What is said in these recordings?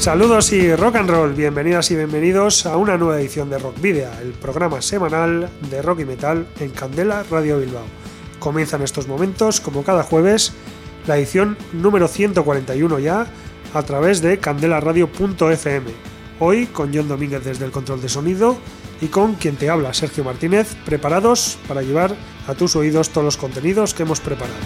Saludos y rock and roll, bienvenidas y bienvenidos a una nueva edición de Rock Video, el programa semanal de rock y metal en Candela Radio Bilbao. Comienza en estos momentos, como cada jueves, la edición número 141 ya, a través de candelaradio.fm. Hoy con John Domínguez desde el control de sonido y con quien te habla, Sergio Martínez, preparados para llevar a tus oídos todos los contenidos que hemos preparado.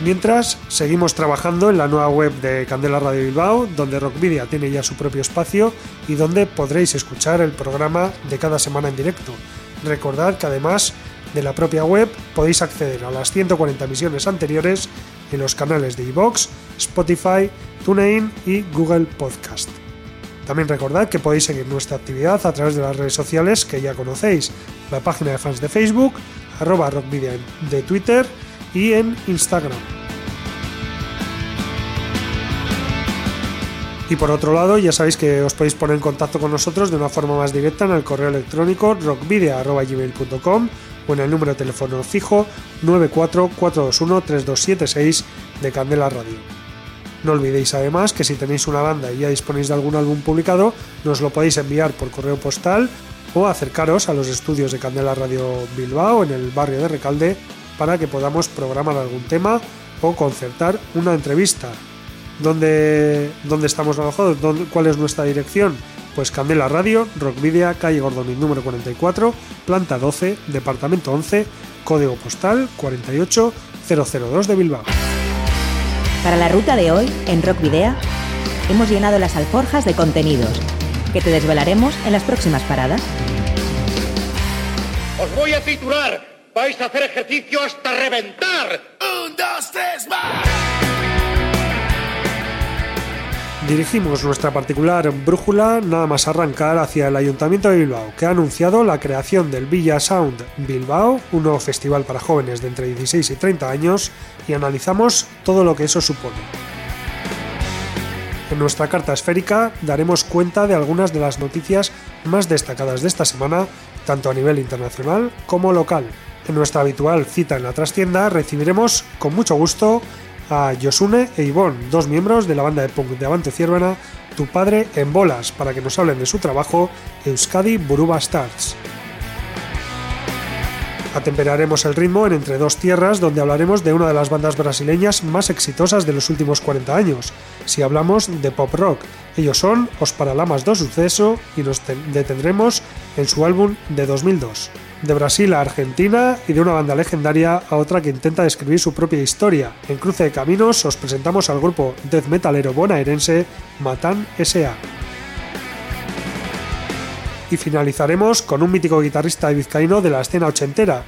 Mientras, seguimos trabajando en la nueva web de Candela Radio Bilbao, donde Rockvidia tiene ya su propio espacio y donde podréis escuchar el programa de cada semana en directo. Recordad que además de la propia web podéis acceder a las 140 emisiones anteriores en los canales de iVoox, Spotify, TuneIn y Google Podcast. También recordad que podéis seguir nuestra actividad a través de las redes sociales que ya conocéis, la página de fans de Facebook, arroba rockvidia de Twitter, y en Instagram. Y por otro lado, ya sabéis que os podéis poner en contacto con nosotros de una forma más directa en el correo electrónico rockvidia.gmail.com o en el número de teléfono fijo 944213276 de Candela Radio. No olvidéis además que si tenéis una banda y ya disponéis de algún álbum publicado, nos lo podéis enviar por correo postal o acercaros a los estudios de Candela Radio Bilbao en el barrio de Recalde para que podamos programar algún tema o concertar una entrevista. ¿Dónde, dónde estamos alojados? ¿Cuál es nuestra dirección? Pues Candela Radio, Rockvidia, calle Gordonil número 44, planta 12, departamento 11, código postal 48002 de Bilbao. Para la ruta de hoy, en Rockvidea, hemos llenado las alforjas de contenidos que te desvelaremos en las próximas paradas. Os voy a titular vais a hacer ejercicio hasta reventar. Un, dos, tres, más. Dirigimos nuestra particular brújula nada más arrancar hacia el Ayuntamiento de Bilbao, que ha anunciado la creación del Villa Sound Bilbao, un nuevo festival para jóvenes de entre 16 y 30 años, y analizamos todo lo que eso supone. En nuestra carta esférica daremos cuenta de algunas de las noticias más destacadas de esta semana, tanto a nivel internacional como local. En nuestra habitual cita en la trastienda recibiremos con mucho gusto a Yosune e Ivonne, dos miembros de la banda de punk de Avante Ciervena, Tu Padre en Bolas, para que nos hablen de su trabajo Euskadi Buruba Stars. Atemperaremos el ritmo en Entre Dos Tierras, donde hablaremos de una de las bandas brasileñas más exitosas de los últimos 40 años, si hablamos de pop rock. Ellos son Os Paralamas do Suceso y nos detendremos en su álbum de 2002 de Brasil a Argentina y de una banda legendaria a otra que intenta describir su propia historia. En Cruce de Caminos os presentamos al grupo death metalero bonaerense Matan S.A. Y finalizaremos con un mítico guitarrista vizcaíno de la escena ochentera,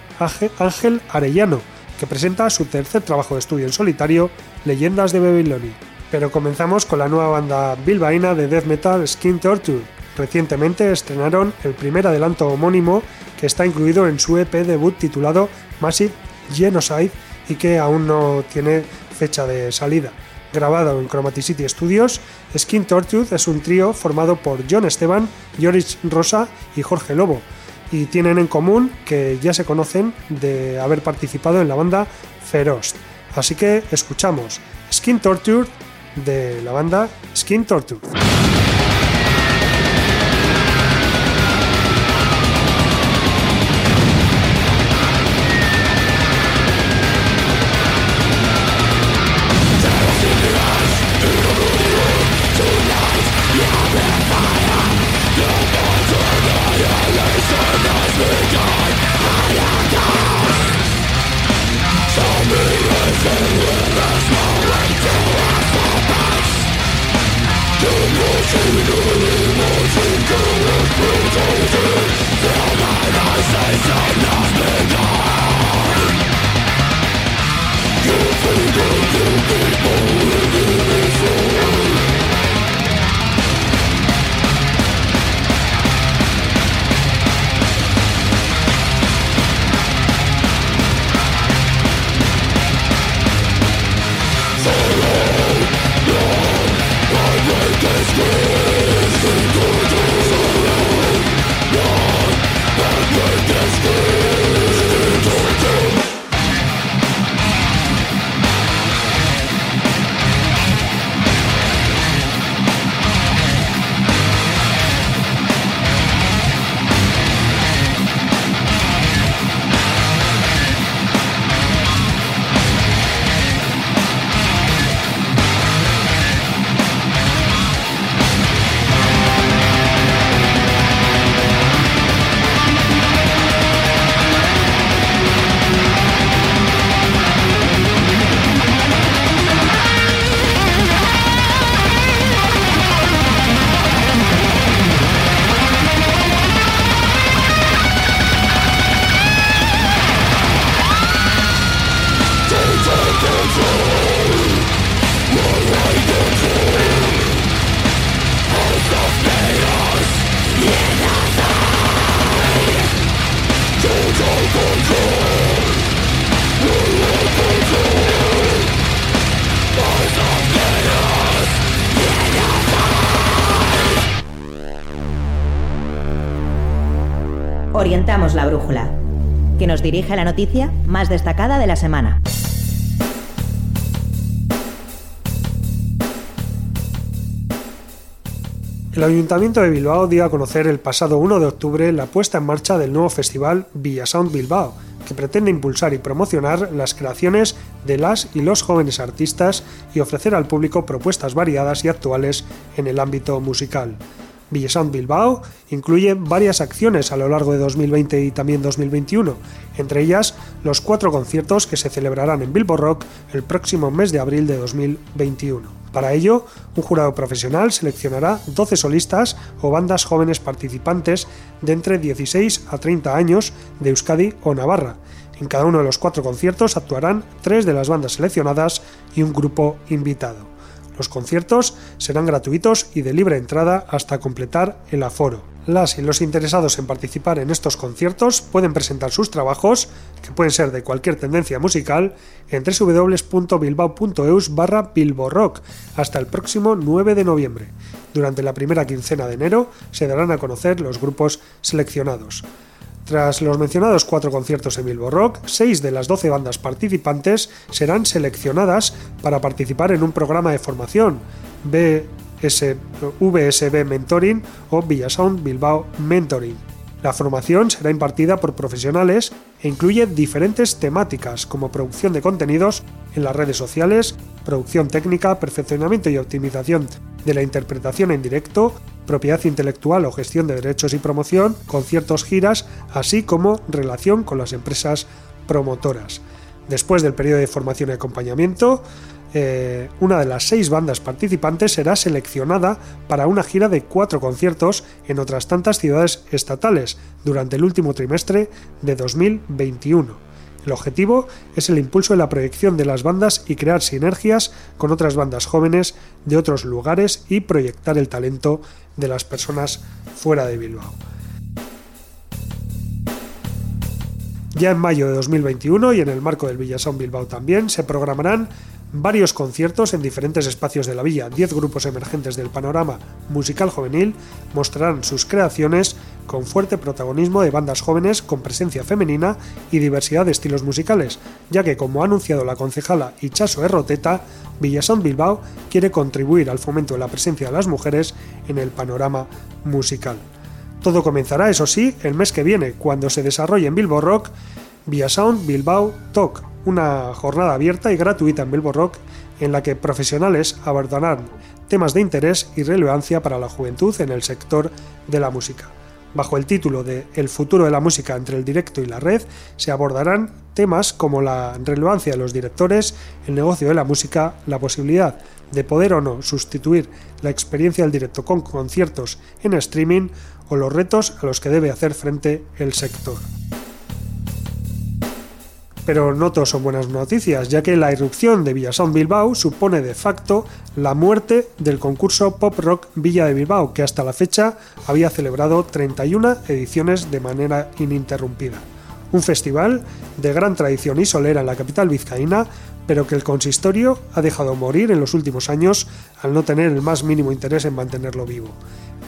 Ángel Arellano, que presenta su tercer trabajo de estudio en solitario, Leyendas de Babilonia. Pero comenzamos con la nueva banda bilbaína de death metal Skin Torture. Recientemente estrenaron el primer adelanto homónimo que está incluido en su EP debut titulado Massive Genocide y que aún no tiene fecha de salida. Grabado en Chromaticity Studios, Skin Torture es un trío formado por John Esteban, Joris Rosa y Jorge Lobo, y tienen en común que ya se conocen de haber participado en la banda Feroz. Así que escuchamos Skin Torture de la banda Skin Torture. Orientamos la brújula, que nos dirige a la noticia más destacada de la semana. El Ayuntamiento de Bilbao dio a conocer el pasado 1 de octubre la puesta en marcha del nuevo festival Villasound Bilbao, que pretende impulsar y promocionar las creaciones de las y los jóvenes artistas y ofrecer al público propuestas variadas y actuales en el ámbito musical. Villasound Bilbao incluye varias acciones a lo largo de 2020 y también 2021, entre ellas los cuatro conciertos que se celebrarán en Bilbo Rock el próximo mes de abril de 2021. Para ello, un jurado profesional seleccionará 12 solistas o bandas jóvenes participantes de entre 16 a 30 años de Euskadi o Navarra. En cada uno de los cuatro conciertos actuarán tres de las bandas seleccionadas y un grupo invitado. Los conciertos serán gratuitos y de libre entrada hasta completar el aforo. Las y los interesados en participar en estos conciertos pueden presentar sus trabajos, que pueden ser de cualquier tendencia musical, en www.bilbao.eus barra bilborock hasta el próximo 9 de noviembre. Durante la primera quincena de enero se darán a conocer los grupos seleccionados. Tras los mencionados cuatro conciertos en Bilbo Rock, seis de las doce bandas participantes serán seleccionadas para participar en un programa de formación, VSB Mentoring o Villasound Bilbao Mentoring. La formación será impartida por profesionales e incluye diferentes temáticas como producción de contenidos en las redes sociales, producción técnica, perfeccionamiento y optimización de la interpretación en directo, propiedad intelectual o gestión de derechos y promoción, conciertos, giras, así como relación con las empresas promotoras. Después del periodo de formación y acompañamiento, eh, una de las seis bandas participantes será seleccionada para una gira de cuatro conciertos en otras tantas ciudades estatales durante el último trimestre de 2021. El objetivo es el impulso de la proyección de las bandas y crear sinergias con otras bandas jóvenes de otros lugares y proyectar el talento de las personas fuera de Bilbao. Ya en mayo de 2021 y en el marco del Villasound Bilbao también se programarán varios conciertos en diferentes espacios de la villa. Diez grupos emergentes del panorama musical juvenil mostrarán sus creaciones con fuerte protagonismo de bandas jóvenes con presencia femenina y diversidad de estilos musicales, ya que como ha anunciado la concejala Ichaso Erroteta, Villasound Bilbao quiere contribuir al fomento de la presencia de las mujeres en el panorama musical. Todo comenzará, eso sí, el mes que viene, cuando se desarrolle en Bilbo Rock Villasound Bilbao Talk, una jornada abierta y gratuita en Bilbo Rock en la que profesionales abordarán temas de interés y relevancia para la juventud en el sector de la música. Bajo el título de El futuro de la música entre el directo y la red, se abordarán temas como la relevancia de los directores, el negocio de la música, la posibilidad de poder o no sustituir la experiencia del directo con conciertos en streaming o los retos a los que debe hacer frente el sector. Pero no todos son buenas noticias, ya que la irrupción de Villasound Bilbao supone de facto la muerte del concurso Pop Rock Villa de Bilbao, que hasta la fecha había celebrado 31 ediciones de manera ininterrumpida. Un festival de gran tradición y solera en la capital vizcaína, pero que el consistorio ha dejado morir en los últimos años al no tener el más mínimo interés en mantenerlo vivo.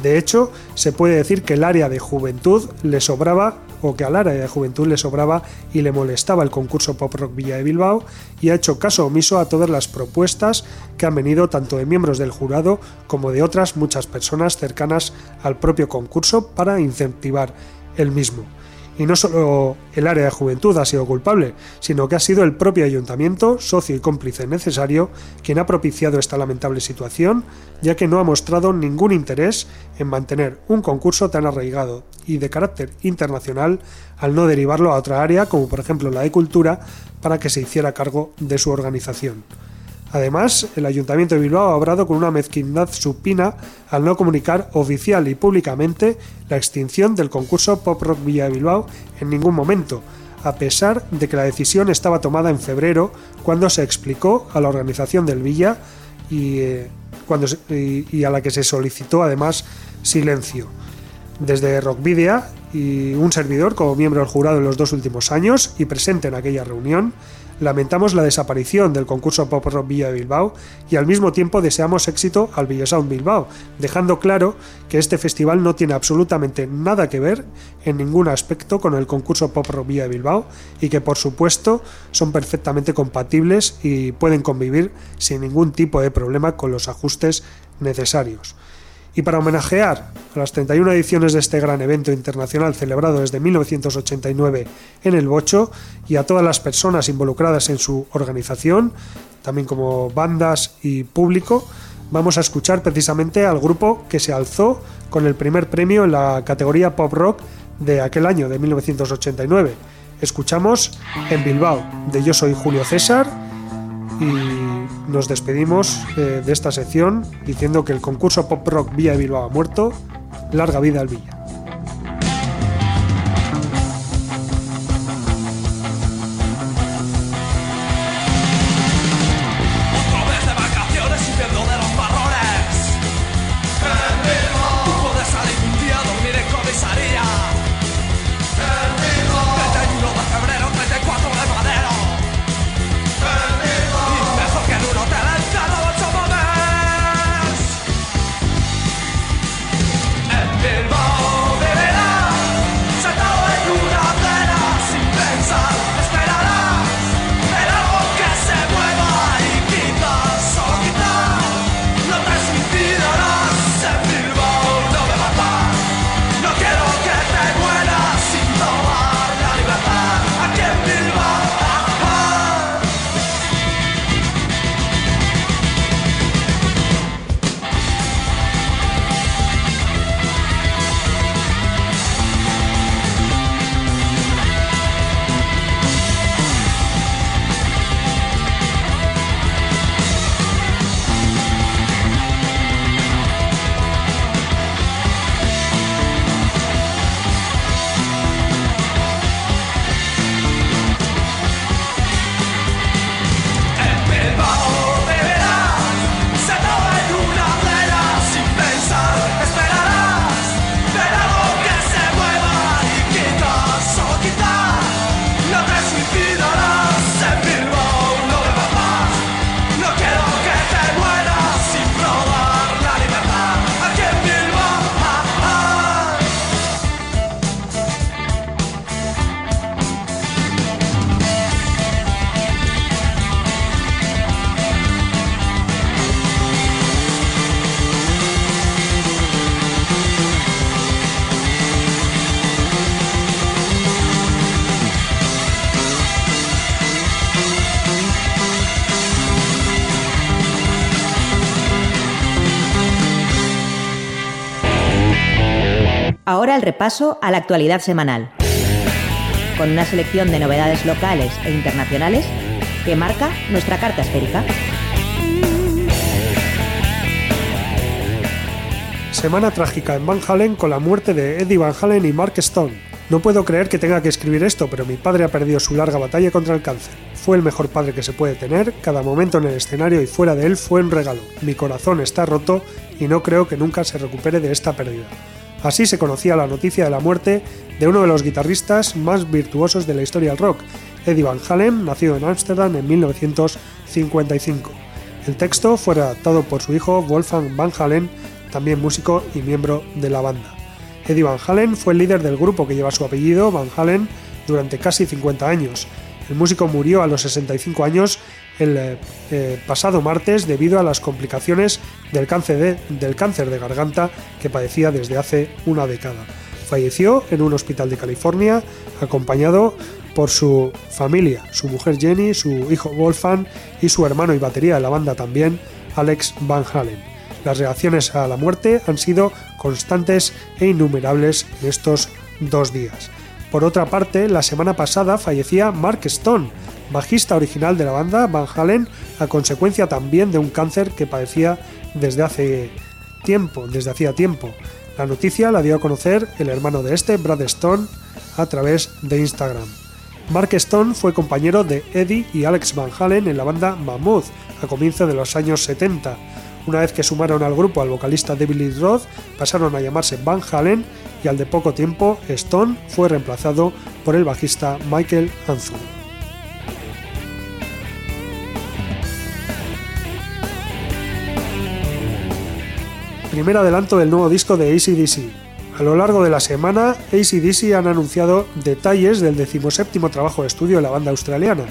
De hecho, se puede decir que el área de juventud le sobraba, o que al área de juventud le sobraba y le molestaba el concurso Pop Rock Villa de Bilbao, y ha hecho caso omiso a todas las propuestas que han venido tanto de miembros del jurado como de otras muchas personas cercanas al propio concurso para incentivar el mismo. Y no solo el área de juventud ha sido culpable, sino que ha sido el propio ayuntamiento, socio y cómplice necesario, quien ha propiciado esta lamentable situación, ya que no ha mostrado ningún interés en mantener un concurso tan arraigado y de carácter internacional al no derivarlo a otra área, como por ejemplo la de cultura, para que se hiciera cargo de su organización. Además, el Ayuntamiento de Bilbao ha obrado con una mezquindad supina al no comunicar oficial y públicamente la extinción del concurso Pop Rock Villa de Bilbao en ningún momento, a pesar de que la decisión estaba tomada en febrero cuando se explicó a la organización del Villa y, eh, a la que se solicitó además silencio. Desde Rockvidia y un servidor como miembro del jurado en los dos últimos años y presente en aquella reunión, lamentamos la desaparición del concurso Pop Rock Villa de Bilbao y al mismo tiempo deseamos éxito al Sound Bilbao, dejando claro que este festival no tiene absolutamente nada que ver en ningún aspecto con el concurso Pop Rock Villa de Bilbao y que por supuesto son perfectamente compatibles y pueden convivir sin ningún tipo de problema con los ajustes necesarios. Y para homenajear a las 31 ediciones de este gran evento internacional celebrado desde 1989 en el Bocho y a todas las personas involucradas en su organización, también como bandas y público, vamos a escuchar precisamente al grupo que se alzó con el primer premio en la categoría pop rock de aquel año, de 1989. Escuchamos en Bilbao de Yo Soy Julio César y nos despedimos eh, de esta sección diciendo que el concurso Pop Rock Villa Bilbao ha muerto. Larga vida al Villa. El repaso a la actualidad semanal, con una selección de novedades locales e internacionales que marca nuestra carta esférica. Semana trágica en Van Halen con la muerte de Eddie Van Halen y Mark Stone. No puedo creer que tenga que escribir esto, pero mi padre ha perdido su larga batalla contra el cáncer. Fue el mejor padre que se puede tener, cada momento en el escenario y fuera de él fue un regalo. Mi corazón está roto y no creo que nunca se recupere de esta pérdida. Así se conocía la noticia de la muerte de uno de los guitarristas más virtuosos de la historia del rock, Eddie Van Halen, nacido en Ámsterdam en 1955. El texto fue redactado por su hijo Wolfgang Van Halen, también músico y miembro de la banda. Eddie Van Halen fue el líder del grupo que lleva su apellido, Van Halen, durante casi 50 años. El músico murió a los 65 años el eh, eh, pasado martes debido a las complicaciones del cáncer, de, del cáncer de garganta que padecía desde hace una década. Falleció en un hospital de California acompañado por su familia, su mujer Jenny, su hijo Wolfgang y su hermano y batería de la banda también, Alex Van Halen. Las reacciones a la muerte han sido constantes e innumerables en estos dos días. Por otra parte, la semana pasada fallecía Mark Stone, bajista original de la banda Van Halen, a consecuencia también de un cáncer que padecía desde hace tiempo, desde hacía tiempo. La noticia la dio a conocer el hermano de este, Brad Stone, a través de Instagram. Mark Stone fue compañero de Eddie y Alex Van Halen en la banda Mammoth a comienzos de los años 70. Una vez que sumaron al grupo al vocalista David Lee Roth, pasaron a llamarse Van Halen y al de poco tiempo Stone fue reemplazado por el bajista Michael Anthony. Primer adelanto del nuevo disco de ACDC. A lo largo de la semana, ACDC han anunciado detalles del decimoséptimo trabajo de estudio de la banda australiana.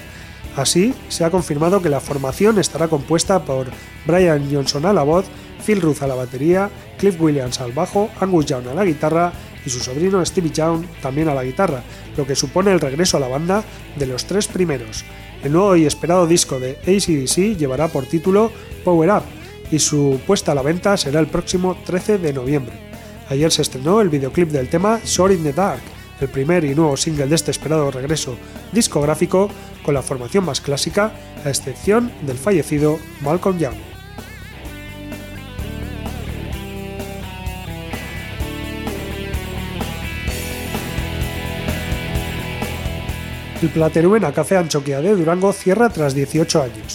Así, se ha confirmado que la formación estará compuesta por Brian Johnson a la voz, Phil Ruth a la batería, Cliff Williams al bajo, Angus Young a la guitarra y su sobrino Stevie Young también a la guitarra, lo que supone el regreso a la banda de los tres primeros. El nuevo y esperado disco de ACDC llevará por título Power Up y su puesta a la venta será el próximo 13 de noviembre. Ayer se estrenó el videoclip del tema Short in the Dark, el primer y nuevo single de este esperado regreso discográfico con la formación más clásica, a excepción del fallecido Malcolm Young. El Plateruena Café Anchoquia de Durango cierra tras 18 años.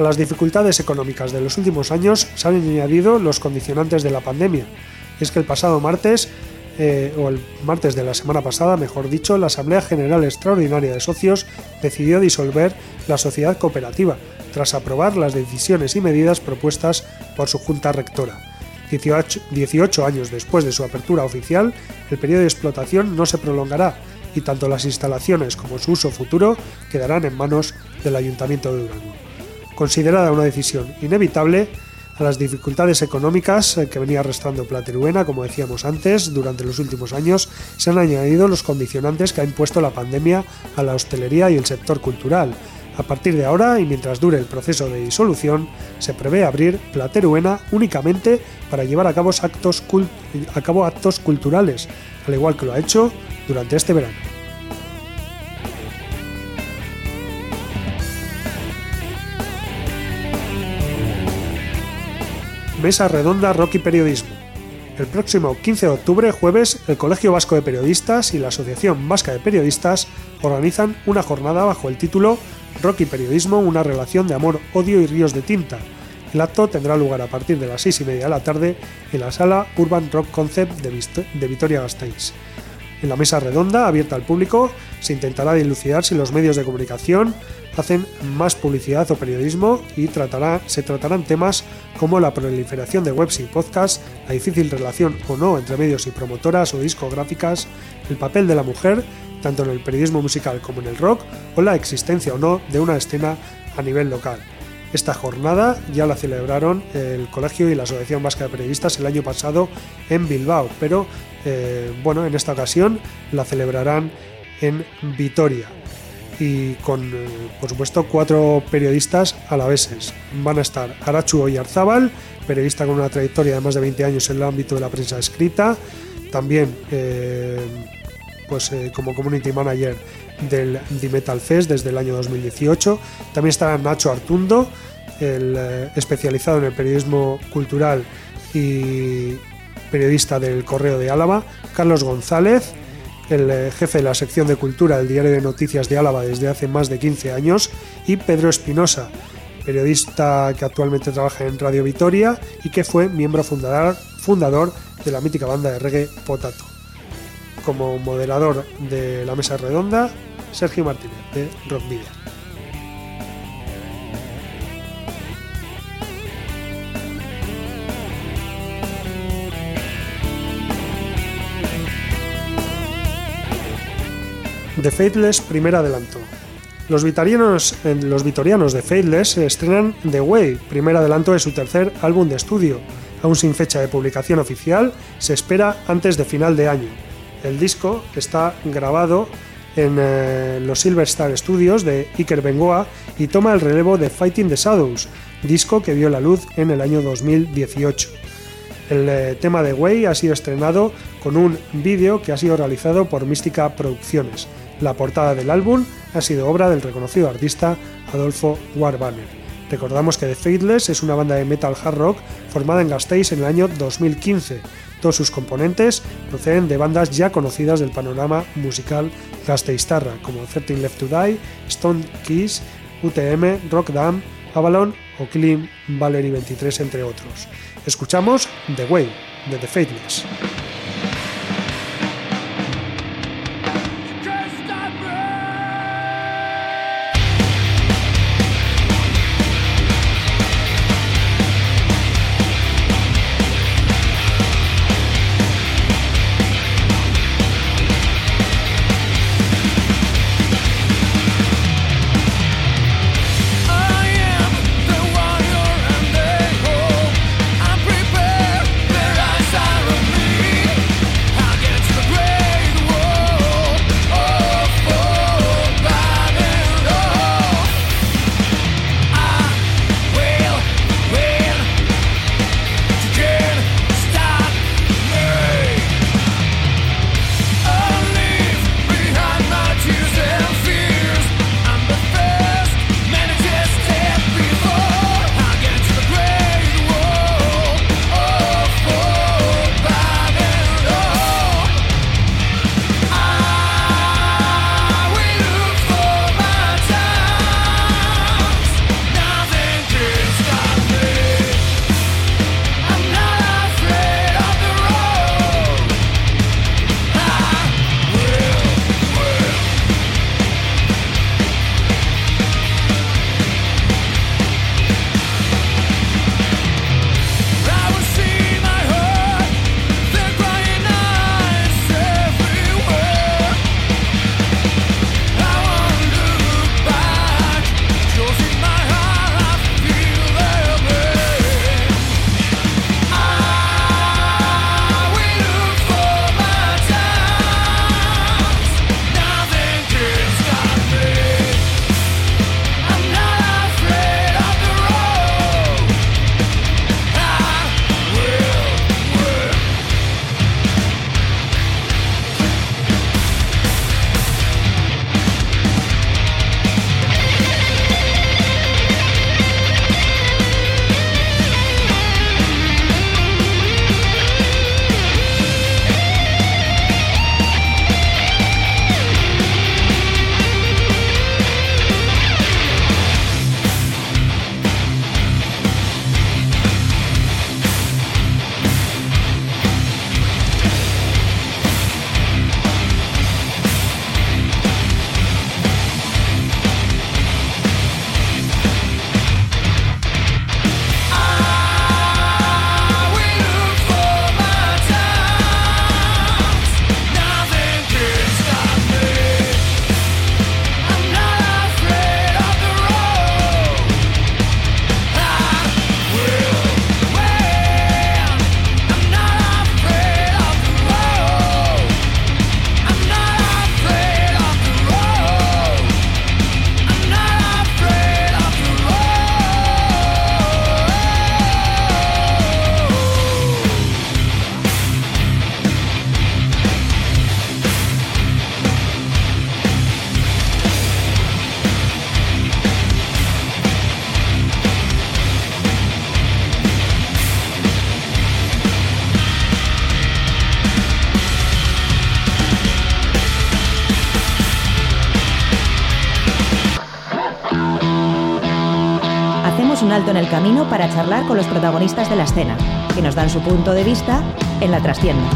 A las dificultades económicas de los últimos años se han añadido los condicionantes de la pandemia, es que el pasado martes, eh, o el martes de la semana pasada, mejor dicho, la Asamblea General Extraordinaria de Socios decidió disolver la sociedad cooperativa, tras aprobar las decisiones y medidas propuestas por su Junta Rectora. 18, 18 años después de su apertura oficial, el periodo de explotación no se prolongará y tanto las instalaciones como su uso futuro quedarán en manos del Ayuntamiento de Durango. Considerada una decisión inevitable, a las dificultades económicas eh, que venía arrastrando Plateruena, como decíamos antes, durante los últimos años se han añadido los condicionantes que ha impuesto la pandemia a la hostelería y el sector cultural. A partir de ahora y mientras dure el proceso de disolución, se prevé abrir Plateruena únicamente para llevar a cabo actos, a cabo actos culturales, al igual que lo ha hecho durante este verano. Mesa Redonda Rock y Periodismo. El próximo 15 de octubre, jueves, el Colegio Vasco de Periodistas y la Asociación Vasca de Periodistas organizan una jornada bajo el título Rock y Periodismo, una relación de amor, odio y ríos de tinta. El acto tendrá lugar a partir de las 6 y media de la tarde en la sala Urban Rock Concept de Vitoria-Gasteiz. En la mesa redonda, abierta al público, se intentará dilucidar si los medios de comunicación hacen más publicidad o periodismo y se tratarán temas como la proliferación de webs y podcasts, la difícil relación o no entre medios y promotoras o discográficas, el papel de la mujer, tanto en el periodismo musical como en el rock, o la existencia o no de una escena a nivel local. Esta jornada ya la celebraron el Colegio y la Asociación Vasca de Periodistas el año pasado en Bilbao, pero eh, bueno, en esta ocasión la celebrarán en Vitoria y con, eh, por supuesto, cuatro periodistas alaveses. Van a estar Arachu Oyarzábal, periodista con una trayectoria de más de 20 años en el ámbito de la prensa escrita, también eh, pues, como community manager del The Metal Fest desde el año 2018. También estará Nacho Artundo, el, especializado en el periodismo cultural y periodista del Correo de Álava, Carlos González, el eh, jefe de la sección de cultura del diario de noticias de Álava desde hace más de 15 años, y Pedro Espinosa, periodista que actualmente trabaja en Radio Vitoria y que fue miembro fundador, fundador de la mítica banda de reggae Potato. Como moderador de la mesa redonda, Sergio Martínez, de Rock Video. The Faithless primer adelanto. Los vitorianos, los vitorianos de Faithless estrenan The Way, primer adelanto de su tercer álbum de estudio. Aún sin fecha de publicación oficial, se espera antes de final de año. El disco está grabado en eh, los Silver Star Studios de Iker Bengoa y toma el relevo de Fighting the Shadows, disco que vio la luz en el año 2018. El eh, tema de Way ha sido estrenado con un vídeo que ha sido realizado por Mística Producciones. La portada del álbum ha sido obra del reconocido artista Adolfo Warbanner. Recordamos que The Faithless es una banda de metal hard rock formada en Gasteiz en el año 2015. Todos sus componentes proceden de bandas ya conocidas del panorama musical gasteiztarra, como 13 Left to Die, Stone Keys, UTM, Rock Dam, Avalon o Clean Valerie 23, entre otros. Escuchamos The Way de The Faithless. Camino para charlar con los protagonistas de la escena, que nos dan su punto de vista en la trastienda.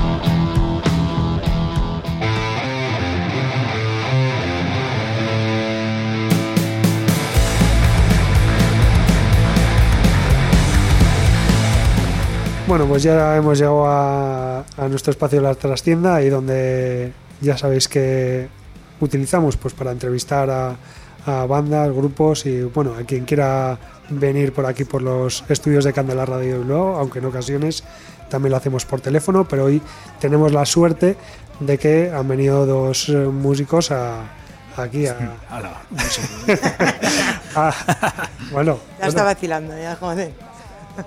Bueno, pues ya hemos llegado a, nuestro espacio de la trastienda, ahí donde ya sabéis que utilizamos pues para entrevistar a, a bandas, grupos y bueno, a quien quiera venir por aquí por los estudios de Candela Radio y luego, aunque en ocasiones también lo hacemos por teléfono, pero hoy tenemos la suerte de que han venido dos eh, músicos a, aquí a, Ala, a- bueno, Ya está vacilando, ya, joder.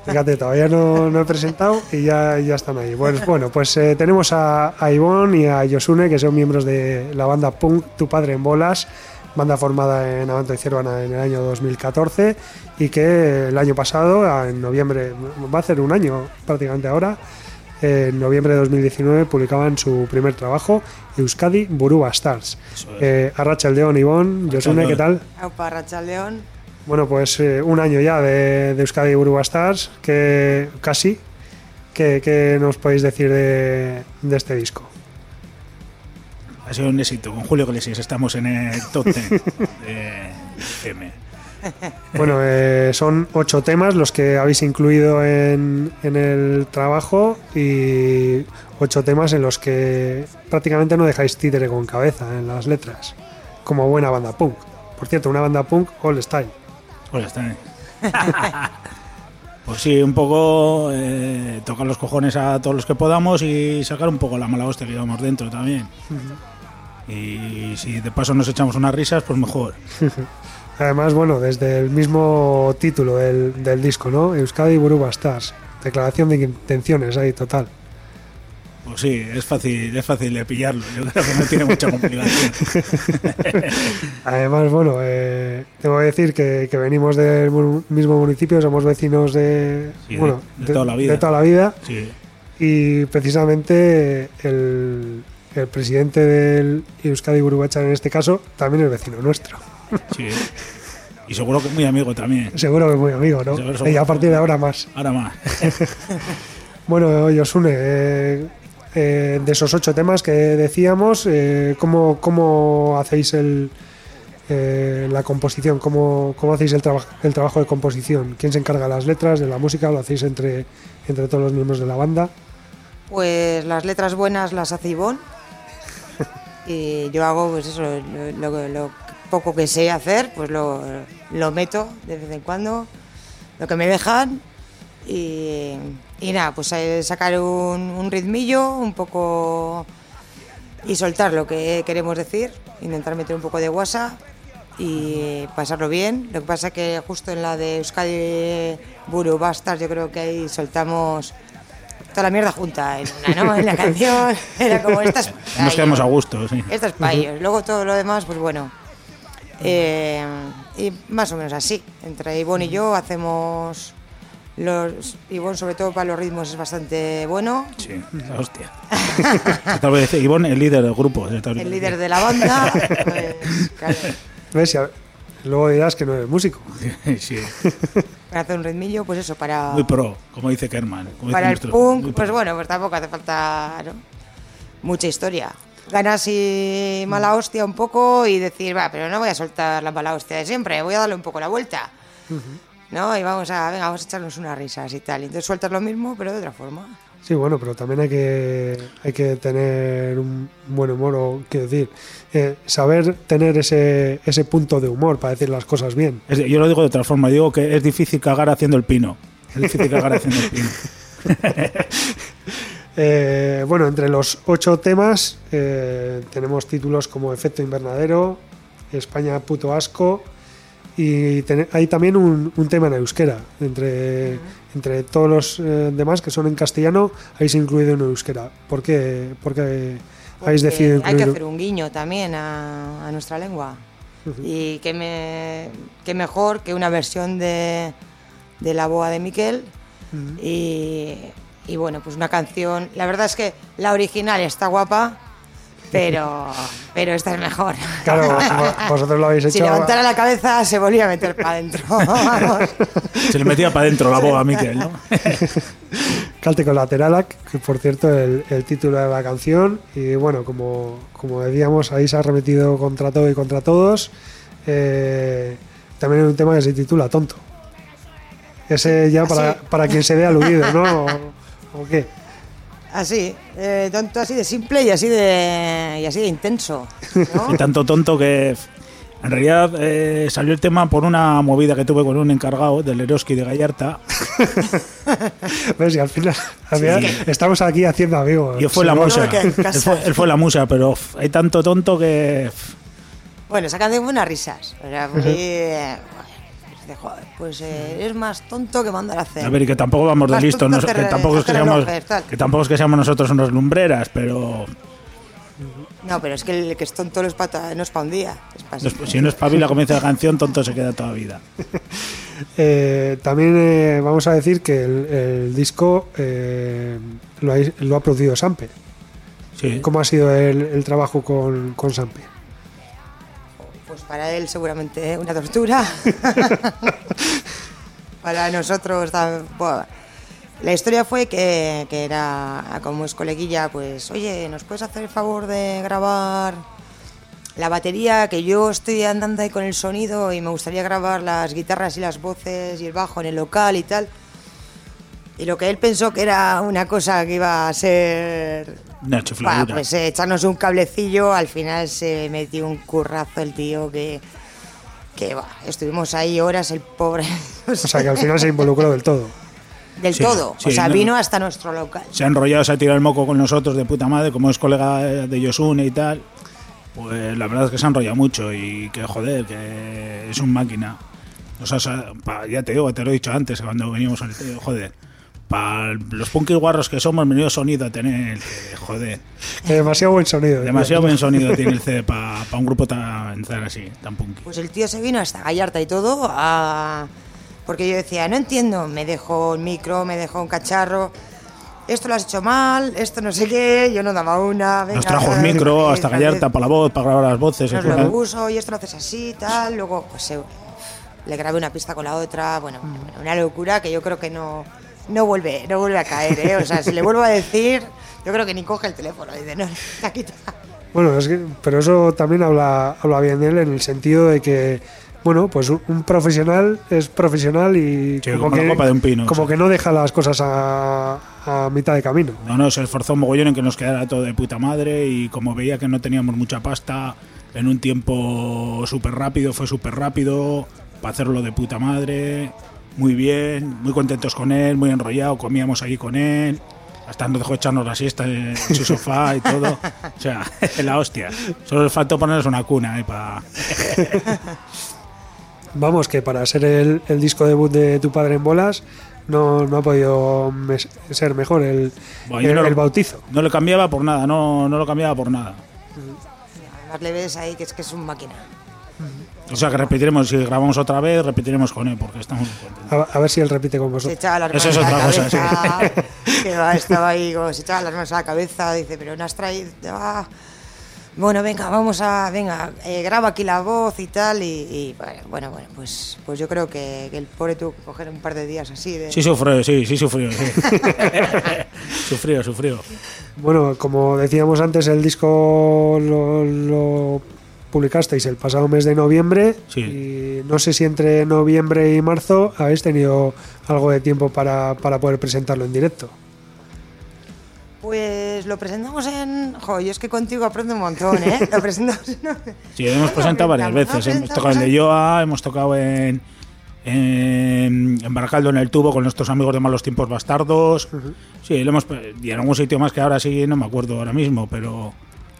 Fíjate, todavía no, no he presentado y ya, ya están ahí. Pues bueno, pues eh, tenemos a, a Ivonne y a Yosune, que son miembros de la banda Punk Tu Padre en Bolas, banda formada en Avanto y Cervana en el año 2014 y que el año pasado, en noviembre, va a ser un año prácticamente ahora, en noviembre de 2019 publicaban su primer trabajo, Euskadi Buruba Stars. Es. Eh, Arracha el León, Ivonne, Yosune, ¿qué tal? Aupa Rachaldeón. Bueno, pues eh, un año ya de, de Euskadi Burbuja Stars, que casi. ¿Qué, qué nos podéis decir de, de este disco? Ha sido un éxito. Con Julio Iglesias estamos en el top 10 de FM. Bueno, eh, son ocho temas los que habéis incluido en, en el trabajo y ocho temas en los que prácticamente no dejáis títere con cabeza en las letras, como buena banda punk. Por cierto, una banda punk all style. Está bien. Pues sí, un poco eh, tocar los cojones a todos los que podamos y sacar un poco la mala hostia que llevamos dentro también. Y si de paso nos echamos unas risas, pues mejor. Además, bueno, desde el mismo título del, del disco, ¿no? Euskadi Buruba Stars. Declaración de intenciones ahí, total. Pues sí, es fácil, es fácil de pillarlo. Yo creo que no tiene mucha complicación. Además, bueno, eh, tengo que decir que, que venimos del mismo municipio, somos vecinos de, Sí, bueno, de toda la vida. de toda la vida, Sí, y precisamente el, el presidente del Euskadi Burubachar en este caso también es vecino nuestro. Sí. Y seguro que muy amigo también. Seguro que muy amigo, ¿no? Seguro, seguro. Y a partir de ahora más. Ahora más. Bueno, Yosune, eh, eh, de esos ocho temas que decíamos, eh, ¿cómo, cómo hacéis el, eh, la composición? ¿Cómo, cómo hacéis el, traba- el trabajo de composición? ¿Quién se encarga de las letras, de la música? ¿Lo hacéis entre, entre todos los miembros de la banda? Pues las letras buenas las hace Ivonne. Y yo hago, pues eso, lo, lo- lo poco que sé hacer, pues lo, lo meto de vez en cuando, lo que me dejan. Y, y nada, pues eh, sacar un, un ritmillo, un poco. y soltar lo que queremos decir, intentar meter un poco de guasa y pasarlo bien. Lo que pasa que justo en la de Euskadi Buru Bastards yo creo que ahí soltamos toda la mierda junta en una, ¿no? En la canción era como estas... Nos quedamos a gusto, sí. Esto es para ellos. Luego todo lo demás, pues bueno. Eh, y más o menos así. Entre Ivonne y yo hacemos los. Ivonne, sobre todo para los ritmos, es bastante bueno. Sí, la hostia. Decir, Ivonne, el líder del grupo. El líder de la banda. pues, claro, luego dirás que no eres músico. Sí, para hacer un ritmillo, pues eso, para. muy pro, como dice Kerman. como Para el nuestro- punk, pro. pues bueno, pues tampoco hace falta ¿no? mucha historia. Ganas y mala hostia un poco y decir, va, pero no voy a soltar la mala hostia de siempre, voy a darle un poco la vuelta. ¿No? Y vamos a, venga, vamos a echarnos unas risas y tal. Y entonces sueltas lo mismo, pero de otra forma. Sí, bueno, pero también hay que, hay que tener un buen humor, o quiero decir, eh, saber tener ese, ese punto de humor para decir las cosas bien. Es yo lo digo de otra forma, digo que es difícil cagar haciendo el pino. Es difícil cagar haciendo el pino. Eh, bueno, entre los ocho temas eh, tenemos títulos como Efecto Invernadero, España puto asco y ten- hay también un, un tema en euskera. Entre, entre todos los eh, demás que son en castellano, habéis incluido en euskera. ¿Por qué, por qué habéis decidido Hay que hacer un guiño también a, a nuestra lengua. Y qué, me, qué mejor que una versión de, de La Boa de Miquel. y, y bueno, pues una canción. La verdad es que la original está guapa, Pero, pero esta es mejor. Claro, vos- vosotros lo habéis Si hecho. levantara la cabeza se volvía a meter para adentro. Se le metía para adentro la boga a Miquel, ¿no? Cáltico Lateralac, que por cierto el, el título de la canción. Y bueno, como, como decíamos, ahí se ha remetido contra todo y contra todos. Eh, también hay un tema que se titula Tonto. Ese ya para, sí. para quien se vea aludido, ¿no? ¿O, o qué? Así, eh, tonto así de simple y así de, y así de intenso. ¿no? Y tanto tonto que en realidad eh, salió el tema por una movida que tuve con un encargado del Eroski de Gallarta. ¿Ves? Y al final, al final estamos aquí haciendo amigos. Y él fue la musa. Él fue, él fue la musa, pero hay tanto tonto que. Bueno, esa canción fue unas risas. O sea, fue, eh, pues joder, pues eh, es más tonto que mandar a hacer. A ver, y que tampoco vamos de listos, no- que tampoco es que seamos, relojes, tal. que tampoco es que seamos nosotros unos lumbreras, pero No, pero es que el que es tonto no es para no es pa un día. Es pa' no es- si no espabila comienza la canción, tonto se queda toda vida. Eh, también eh, vamos a decir que el, el disco eh, lo, ha, lo ha producido Sampe. Sí. ¿Cómo ha sido el, el trabajo con, con Sampe? Pues para él seguramente una tortura. para nosotros, buah. la historia fue que, que era, como es coleguilla, pues, oye, ¿nos puedes hacer el favor de grabar la batería? Que yo estoy andando ahí con el sonido y me gustaría grabar las guitarras y las voces y el bajo en el local y tal. Y lo que él pensó que era una cosa que iba a ser Pues eh, echarnos un cablecillo, al final se metió un currazo el tío que, que buah, estuvimos ahí horas el pobre. O sea, que al final se involucró del todo. del Sí, todo. sí, o sea, no- vino hasta nuestro local. se ha enrollado, se ha tirado el moco con nosotros de puta madre, como es colega de Yosune y tal. Pues la verdad es que se ha enrollado mucho y que joder, que es un máquina. O sea, ya te digo, te lo he dicho antes cuando veníamos al tío, joder. Para los punkis guarros que somos, menudo sonido a tener, que, joder. Que demasiado buen sonido. Demasiado buen sonido tiene el CD para un grupo tan, tan así, tan punky. Pues el tío se vino hasta Gallarta y todo a... Porque yo decía, no entiendo, me dejó el micro, me dejó un cacharro, esto lo has hecho mal, esto no sé qué, yo no daba una... venga, Nos trajo el micro hasta Gallarta para la voz, para grabar las voces. nos y lo puso y esto lo haces así, tal. Luego, pues eh, le grabé una pista con la otra. Bueno, Mm. bueno, una locura que yo creo que no, no vuelve, no vuelve a caer, ¿eh? O sea, si le vuelvo a decir, yo creo que ni coge el teléfono. Dice, no, la quita. Bueno, es que, pero eso también habla, habla bien de él en el sentido de que, bueno, pues un, un profesional es profesional y Sí, como la que, copa de un pino, como sí. que no deja las cosas a, a mitad de camino. No, no, se esforzó un mogollón en que nos quedara todo de puta madre y como veía que no teníamos mucha pasta, en un tiempo súper rápido, fue súper rápido, para hacerlo de puta madre, muy bien, muy contentos con él, muy enrollado, comíamos allí con él, hasta nos dejó echarnos la siesta en su sofá y todo. O sea, la hostia. Solo le faltó ponernos una cuna, eh, para... Vamos, que para ser el, el disco debut de Tu Padre en Bolas no, no ha podido mes- ser mejor el, Bueno, el- no lo- el bautizo. No lo cambiaba por nada, no, no lo cambiaba por nada. Además le ves ahí que es que es un máquina. O sea que repetiremos, si grabamos otra vez, repetiremos con él, porque estamos. A, a ver si él repite con Se vosotros. echaba las Eso manos es a la otra cosa, cabeza. que va, estaba ahí, como se echaba las manos a la cabeza. Dice, pero no has traído. ah, Bueno, venga, vamos a. Venga, eh, graba aquí la voz y tal. Y, y, bueno, bueno, bueno, pues, pues yo creo que, que el pobre tuvo que coger un par de días así. De, Sí sufrió, sí, sí sufrió. Sí. sufrió, sufrió. Bueno, como decíamos antes, el disco lo, lo publicasteis el pasado mes de noviembre Sí. y no sé si entre noviembre y marzo habéis tenido algo de tiempo para, para poder presentarlo en directo. Pues lo presentamos en. Jo, yo es que contigo aprendo un montón, ¿eh? Lo presentamos en. Sí, hemos presentado varias veces. Hemos tocado en de Joa, hemos tocado en, en, en Baracaldo en el tubo con nuestros amigos de Malos Tiempos Bastardos. Sí, lo hemos, y en algún sitio más que ahora sí, no me acuerdo ahora mismo, pero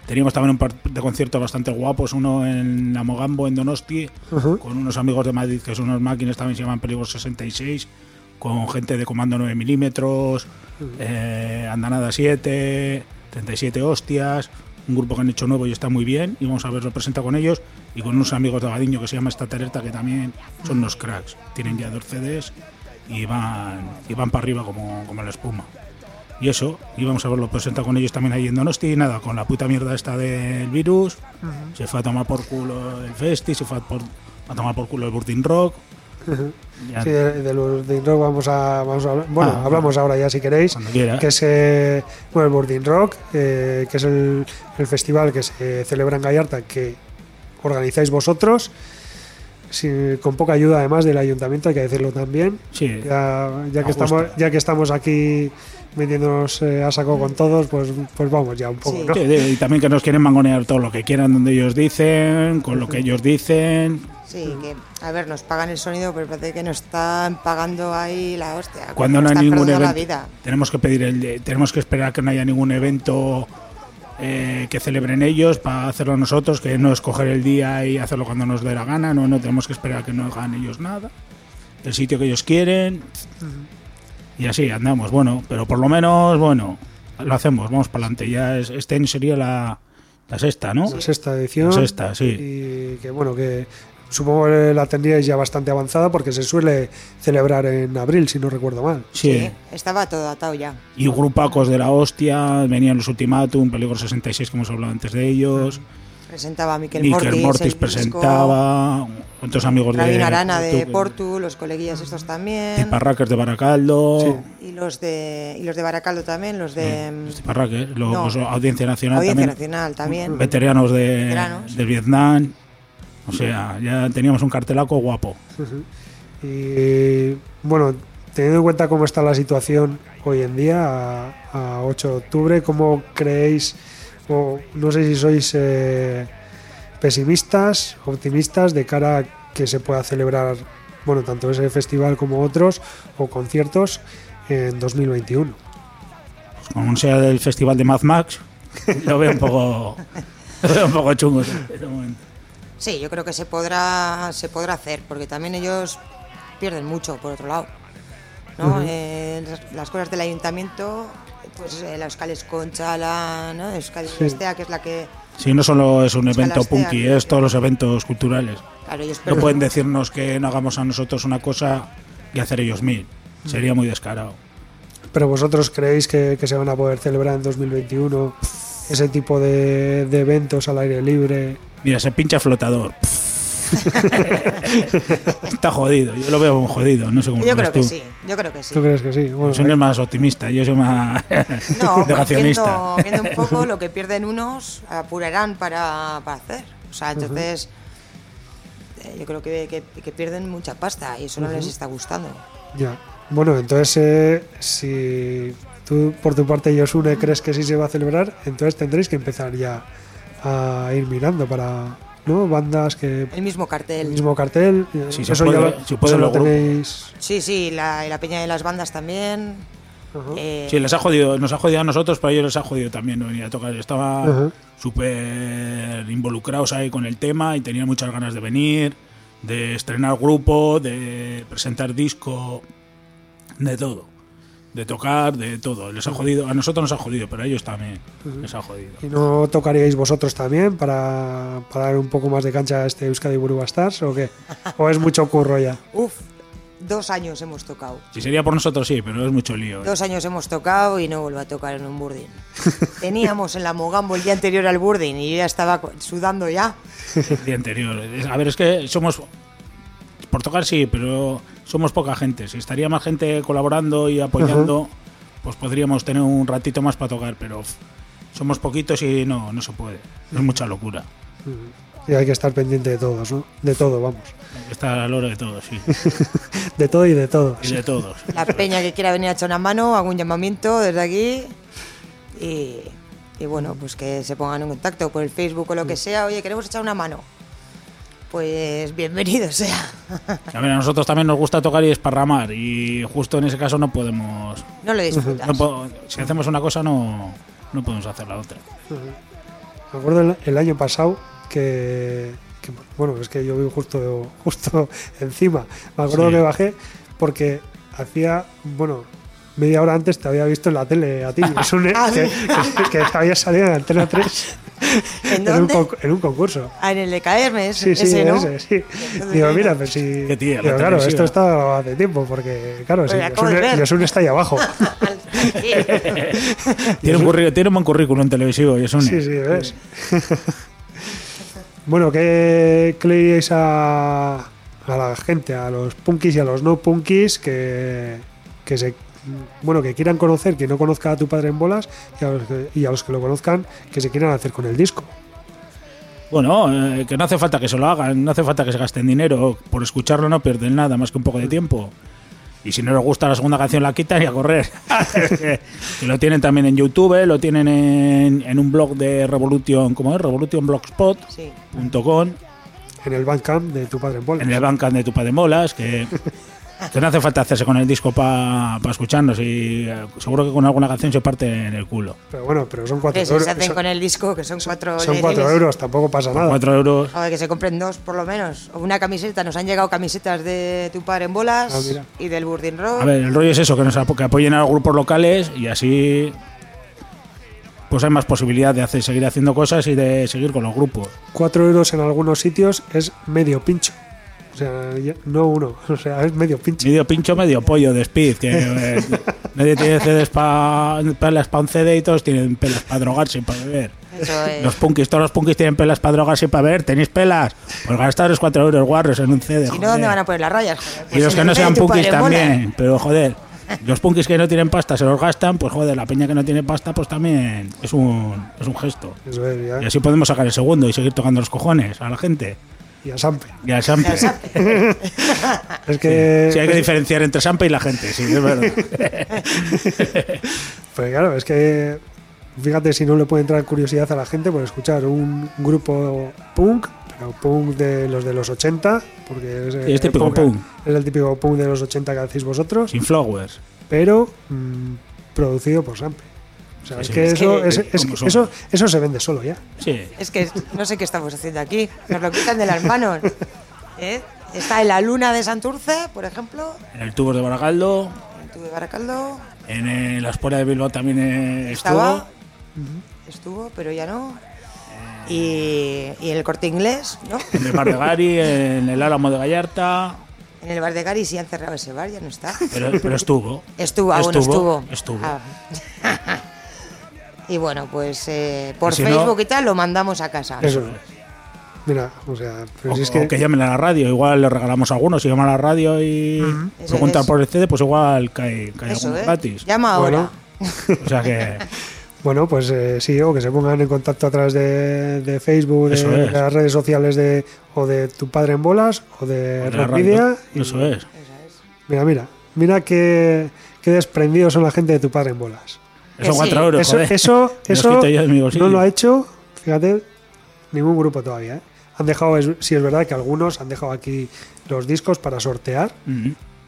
teníamos también un par de conciertos bastante guapos. Uno en la Mogambo, en Donosti, con unos amigos de Madrid que son unos máquinas, también se llaman Peligro 66, con gente de comando 9 milímetros, eh, Andanada 7, 37 hostias, un grupo que han hecho nuevo y está muy bien, y vamos a verlo presenta con ellos, y con unos amigos de Badiño que se llama Estatereta, que también son unos cracks, tienen ya dos CDs y van, y van para arriba como, como la espuma. Y eso, íbamos a verlo presentado con ellos también ahí en Donosti, nada, con la puta mierda esta del virus, se fue a tomar por culo el Festi, se fue a, por- a tomar por culo el Burning Rock. Sí, de, de rock vamos a, vamos a hablar. Bueno, Ah, hablamos ahora ya si queréis. Cuando quiera. Que es eh, bueno, el Boarding Rock, eh, que es el, el festival que se celebra en Gallarta, que organizáis vosotros. sin- con poca ayuda además del ayuntamiento, hay que decirlo también. sí, Ya, ya, que, estamos, ya que estamos aquí metiéndonos eh, a saco con todos, pues, pues vamos ya un poco, Sí. ¿no? Sí, y también que nos quieren mangonear todo lo que quieran donde ellos dicen, con lo que ellos dicen. Sí, que, a ver, nos pagan el sonido, pero parece que nos están pagando ahí la hostia. Cuando no hay ningún la evento, vida. tenemos que pedir el, tenemos que esperar que no haya ningún evento eh, que celebren ellos para hacerlo nosotros, que no escoger el día y hacerlo cuando nos dé la gana, no, no tenemos que esperar que no hagan ellos nada, el sitio que ellos quieren y así andamos, bueno, pero por lo menos, bueno, lo hacemos, vamos para adelante, ya es- este año sería la, la sexta, ¿no? La sexta edición. La sexta, sí. Y que bueno, que supongo que la tendríais ya bastante avanzada porque se suele celebrar en abril, si no recuerdo mal. Sí. Sí, estaba todo atado ya. Y grupacos de la hostia, venían los Ultimatum, Peligro 66, que hemos hablado antes de ellos. Presentaba a Miquel Miquel Mortis, Mortis, el disco, presentaba, otros amigos de. Rabin Arana de Portu- Portu, los coleguillas estos también. Tiparraques de Baracaldo. Y los de y los de Baracaldo también, los de mm, Los Tiparraques, luego No. pues, Audiencia Nacional Audiencia también. Nacional también. Veteranos de, Veteranos. del Vietnam. O sea, ya teníamos un cartelaco guapo. Y bueno, teniendo en cuenta cómo está la situación hoy en día, a, a 8 de octubre, ¿cómo creéis, o no sé si sois eh, pesimistas, optimistas de cara a que se pueda celebrar, bueno, tanto ese festival como otros, o conciertos en 2021? Pues como sea del festival de Mad Max, lo veo un poco. lo veo un poco chungo. Sí, yo creo que se podrá se podrá hacer, porque también ellos pierden mucho por otro lado. ¿no? Eh, las cosas del ayuntamiento, pues eh, la Euskal Esconcha, la ¿no? Euskal Estea, que es la que Sí, no solo es un evento Estea, punky, es todos los eventos culturales. claro, ellos No pueden decirnos que no hagamos a nosotros una cosa y hacer ellos mil. Sería muy descarado. Pero vosotros creéis que, que se van a poder celebrar en 2021 ese tipo de, de eventos al aire libre? Mira, se pincha flotador. Está jodido, yo lo veo jodido, no sé cómo Yo creo que sí, yo creo que sí. ¿Tú crees que sí? Bueno, Soy el más optimista, yo soy más No, negacionista. viendo, viendo un poco lo que pierden unos, apurarán para, para hacer. O sea, entonces eh, yo creo que, que- que pierden mucha pasta y eso no les está gustando. Ya. Bueno, entonces, eh, si tú por tu parte, Yosune, crees que sí se va a celebrar, entonces tendréis que empezar ya a ir mirando para ¿no? bandas que El mismo cartel. el mismo cartel. Si se eso puede- ya lo, si puede eso lo los grupos. tenéis. Sí, sí, la, y la peña de las bandas también. Eh, Sí, les ha jodido, nos ha jodido a nosotros, pero a ellos les ha jodido también no venir a tocar. Estaban Ajá. súper involucrados ahí con el tema y tenían muchas ganas de venir, de estrenar grupo, de presentar disco, de todo. De tocar, de todo. Les ha jodido, a nosotros nos ha jodido, pero a ellos también les ha jodido. ¿Y no tocaríais vosotros también para, para dar un poco más de cancha a este Euskadi Buruba Stars o qué? ¿O es mucho curro ya? Uf, dos años hemos tocado. Si sería por nosotros, sí, pero es mucho lío. ¿eh? Dos años hemos tocado y no vuelvo a tocar en un burdín. Teníamos en la Mogambo el día anterior al burdín y yo ya estaba sudando ya. el día anterior. A ver, es que somos. Por tocar sí, pero somos poca gente. Si estaría más gente colaborando y apoyando, pues podríamos tener un ratito más para tocar, pero somos poquitos y no, no se puede. Es mucha locura. Y hay que estar pendiente de todos, ¿no? De todo, vamos. Está a la hora de todos, sí. De todo y de todos. Y de todos. La peña que quiera venir a echar una mano, hago un llamamiento desde aquí. Y, y bueno, pues que se pongan en contacto por el Facebook o lo que sea. Oye, queremos echar una mano. Pues bienvenido sea. A ver, a nosotros también nos gusta tocar y esparramar, y justo en ese caso no podemos. No lo disfrutas. no po- si hacemos una cosa, no, no podemos hacer la otra. Me acuerdo el, el año pasado que, que, bueno, es que yo vivo justo, justo encima. Me acuerdo Sí. que bajé porque hacía, bueno, media hora antes te había visto en la tele a ti. Es un, Ah, que, sí. que, que había salido en Antena 3 ¿En un, conc- en un concurso. Ah, en el de caerme, Sí, sí, ese, ¿no? ese, sí. Digo, mira. pues si. Qué tía, la digo, claro, televisiva. esto está hace tiempo, porque, claro, si Pues de Yosune. Yosune está ahí abajo. Tiene un, tiene un buen currículum televisivo y es un. Sí, sí, ves. bueno, ¿qué, qué le diréis a, a la gente, a los punkis y a los no punkis que, que se bueno que quieran conocer, que no conozca a tu padre en bolas y a los que, y a los que lo conozcan, que se quieran hacer con el disco? Bueno, eh, que no hace falta que se lo hagan, no hace falta que se gasten dinero. Por escucharlo no pierden nada más que un poco de tiempo. Y si no les gusta la segunda canción, la quitan y a correr. que lo tienen también en YouTube, lo tienen en, en un blog de Revolution, ¿cómo es? RevolutionBlogspot.com, Sí. En el Bandcamp de tu padre en bolas. en el Bandcamp de Tupa de Molas, que, que no hace falta hacerse con el disco para escucharnos. Y eh, seguro que con alguna canción se parte en el culo. Pero bueno, pero son cuatro euros. se hacen son- con el disco, que son cuatro son cuatro euros, tampoco pasa nada. Cuatro euros. Joder, que se compren dos por lo menos. O una camiseta. Nos han llegado camisetas de tu padre en bolas Ah, y del Burdin Rock. A ver, el rollo es eso, que nos que apoyen a los grupos locales y así pues hay más posibilidad de hacer, seguir haciendo cosas y de seguir con los grupos. Cuatro euros en algunos sitios es medio pincho. O sea, ya- no uno, o sea, es medio pincho. Medio pincho, medio pollo de speed, que eh, nadie tiene CDs para pelas para un CD y todos tienen pelas para drogarse y para beber. Eso es. Los punkis, todos los punkis tienen pelas para drogarse y para beber. ¿Tenéis pelas? Pues gastaros 4 euros guarros en un CD. Si no. ¿dónde van a poner las rayas? Joder, Y pues los que no sean punkis también, pero joder, los punkis que no tienen pasta se los gastan, pues joder, la peña que no tiene pasta, pues también es un, es un gesto. Eso es, ya. Y así podemos sacar el segundo y seguir tocando los cojones a la gente. Y a Sampe. Y al Sampe. Es que. Sí, hay que diferenciar entre Sampe y la gente, sí, es verdad. Pues claro, es que. Fíjate si no le puede entrar curiosidad a la gente por escuchar un grupo punk, pero punk de los de los 80, porque es, Sí, es típico época- punk. es el típico punk de los 80 que hacéis vosotros, Sin flowers. pero mm, producido por Sampe. O sea, es que, Es eso, que- es- es- como son. eso, eso se vende solo ya. Sí. Es que no sé qué estamos haciendo aquí. Nos lo quitan de las manos. ¿Eh? Está en la luna de Santurce, por ejemplo. En el Tubos de Baracaldo, En tu de Baracaldo. en eh, la Espuela de Bilbao también eh, Estaba. estuvo. Estuvo, pero ya no. Y, y en el corte inglés, ¿no? En el Bar de Gari, en el Álamo de Gallarta. En el bar de Gary sí han cerrado ese bar, ya no está. Pero, pero estuvo. Estuvo, ah, bueno, estuvo. Estuvo. Ah. y bueno, pues eh, por no- Facebook y tal lo mandamos a casa. Eso Mira, o sea, pero O, si es o que, llamen a la radio, igual le regalamos a algunos. Si llaman a la radio y preguntan es. por el CD, pues igual cae, cae Eso, alguno ¿eh? gratis. Llama ahora. Bueno. O sea que. Bueno, pues eh, sí, o que se pongan en contacto a través de, de Facebook, de, es. de las redes sociales de o de tu padre en bolas o de radio. y- Eso es. Mira, mira, mira qué, qué desprendidos son la gente de tu padre en bolas. Eso sí. cuatro euros, Eso, joder. eso, eso no lo ha hecho, fíjate, ningún grupo todavía. ¿eh? Han dejado, es- sí es verdad que algunos han dejado aquí los discos para sortear,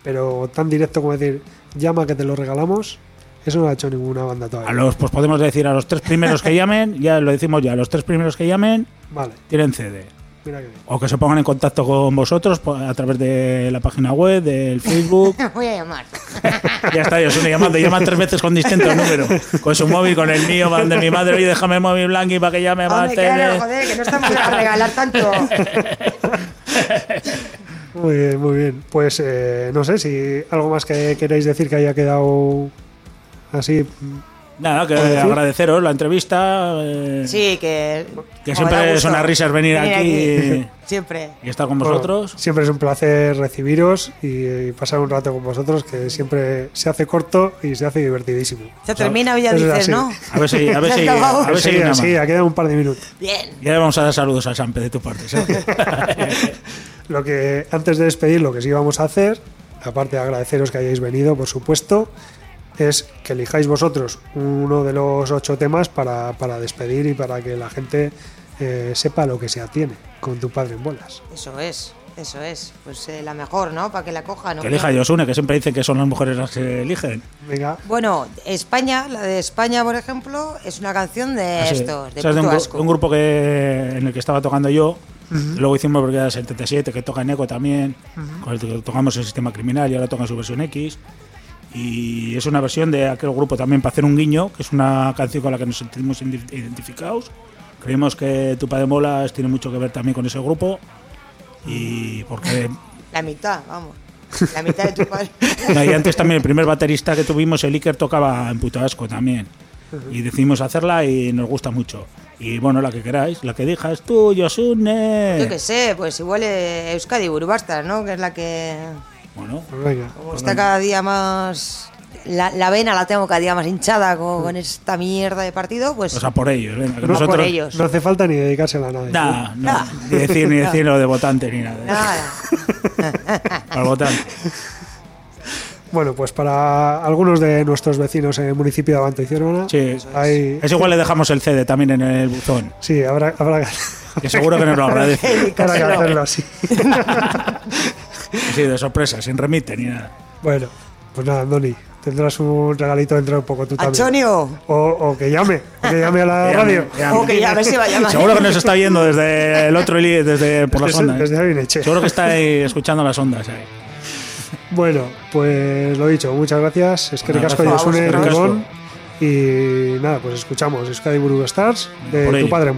pero tan directo como decir, llama que te lo regalamos, eso no lo ha hecho ninguna banda todavía. A los, pues podemos decir a los tres primeros que llamen, ya lo decimos ya, a los tres primeros que llamen Vale, tienen CD. Mira que bien. O que se pongan en contacto con vosotros a través de la página web, del Facebook. Voy a llamar. ya está, yo soy llamando, llaman tres veces con distinto número. Con su móvil, con el mío, van de mi madre, oye, déjame el móvil blanco para que llame más Hombre, claro, CD. joder, que no estamos para regalar tanto. Muy bien, muy bien. Pues eh, no sé si algo más que queréis decir que haya quedado así. Nada, que agradeceros la entrevista. eh, Sí, que. Que siempre es una risa venir aquí. Siempre. y estar con Bueno, vosotros. siempre es un placer recibiros y, y pasar un rato con vosotros, que siempre se hace corto y se hace divertidísimo. Se termina y ya eso dices, así. ¿no? A ver si, a ver si, a ver si sí, sí, ha quedado un par de minutos. Bien. Ya le vamos a dar saludos a Sampe de tu parte. Lo que antes de despedir, lo que sí vamos a hacer, aparte de agradeceros que hayáis venido, por supuesto, es que elijáis vosotros uno de los ocho temas para, para despedir y para que la gente eh, sepa lo que se atiene con tu padre en bolas. Eso es, eso es. Pues eh, la mejor, ¿no? Para que la cojan. ¿no? que elija Yosune, que siempre dice que son las mujeres las que eligen. Venga, Bueno, España, la de España, por ejemplo, es una canción de Así. estos, de O sea, es de un, asco. un grupo que en el que estaba tocando yo. Luego hicimos porque era 77, que toca en Eco también, con el que tocamos el sistema criminal y ahora toca su versión X. Y es una versión de aquel grupo también para hacer un guiño, que es una canción con la que nos sentimos identificados. Creemos que Tu Padre Molas tiene mucho que ver también con ese grupo. Y porque La mitad, vamos. La mitad de tu padre. No, y antes también el primer baterista que tuvimos, el Iker, tocaba en Puto Asco también. Y decidimos hacerla y nos gusta mucho. Y bueno, la que queráis, la que digas tú, Yosune. Yo qué sé, pues igual Euskadi Burubastas, ¿no? Que es la que. Bueno, Pues venga. Como está cada día más. La, la vena la tengo cada día más hinchada con, con esta mierda de partido, pues. o sea, por ellos. Venga, que no nosotros, por ellos. No hace falta ni dedicársela a nadie. Nah, no, Nada. ni decir ni decir lo de votante ni nada. Nada. Al votante. Bueno, pues para algunos de nuestros vecinos en el municipio de Avanta y Ciervona, Sí. hay- Es igual le dejamos el CD también en el buzón. sí, habrá, habrá, Que seguro que nos lo agradece. habrá que hacerlo así. Sí, de sorpresa, sin remite ni nada. Bueno, pues nada, Andoni, tendrás un regalito dentro de poco tú también. Antonio. O, o que llame, o que llame a la radio. que llame. Ok, a ver si va a llamar. Seguro que nos está viendo desde el otro desde por las Desde- ondas. desde Avineche. Seguro que está ahí escuchando las ondas ahí. Bueno, pues lo dicho, muchas gracias. Es que a Yosune. Rimón. Y nada, pues escuchamos Sky Buru Stars de Por tu padre en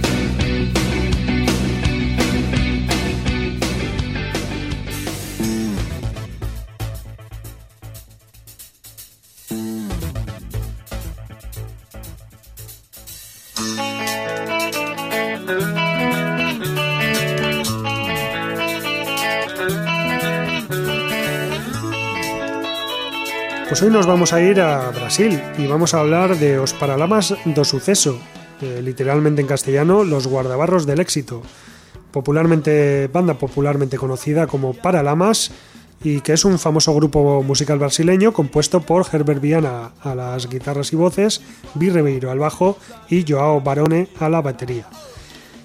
Pues hoy nos vamos a ir a Brasil y vamos a hablar de Os Paralamas do Suceso, eh, literalmente en castellano, los guardabarros del éxito, popularmente banda popularmente conocida como Paralamas y que es un famoso grupo musical brasileño compuesto por Herbert Viana a las guitarras y voces, Ribeiro al bajo y Joao Barone a la batería.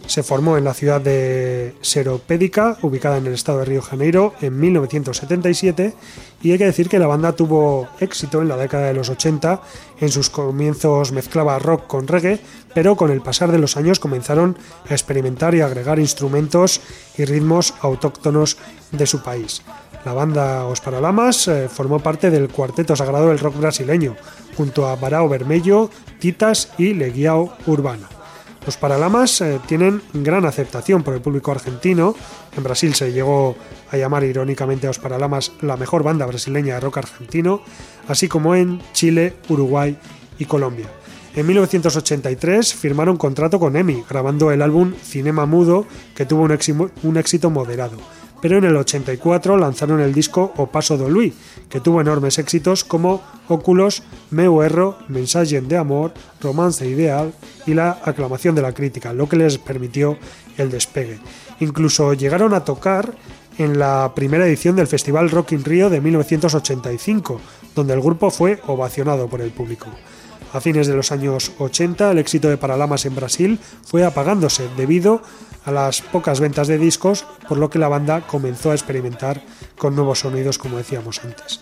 Se formó en la ciudad de Seropédica, ubicada en el estado de Río Janeiro, en 1977, y hay que decir que la banda tuvo éxito en la década de los 80. En sus comienzos mezclaba rock con reggae, pero con el pasar de los años comenzaron a experimentar y agregar instrumentos y ritmos autóctonos de su país. La banda Os Paralamas eh, formó parte del cuarteto sagrado del rock brasileño, junto a Barao Vermelho, Titas y Leguiao Urbano. Los Paralamas eh, tienen gran aceptación por el público argentino. En Brasil se llegó a llamar irónicamente a Los Paralamas la mejor banda brasileña de rock argentino, así como en Chile, Uruguay y Colombia. En 1983 firmaron contrato con EMI, grabando el álbum Cinema Mudo, que tuvo un, éxito moderado. Pero en el 84 lanzaron el disco O Paso do Lui, que tuvo enormes éxitos como Óculos, Meu Erro, Mensaje de Amor, Romance Ideal y la aclamación de la crítica, lo que les permitió el despegue. Incluso llegaron a tocar en la primera edición del Festival Rock in Rio de 1985, donde el grupo fue ovacionado por el público. A fines de los años 80, el éxito de Paralamas en Brasil fue apagándose debido las pocas ventas de discos, por lo que la banda comenzó a experimentar con nuevos sonidos, como decíamos antes.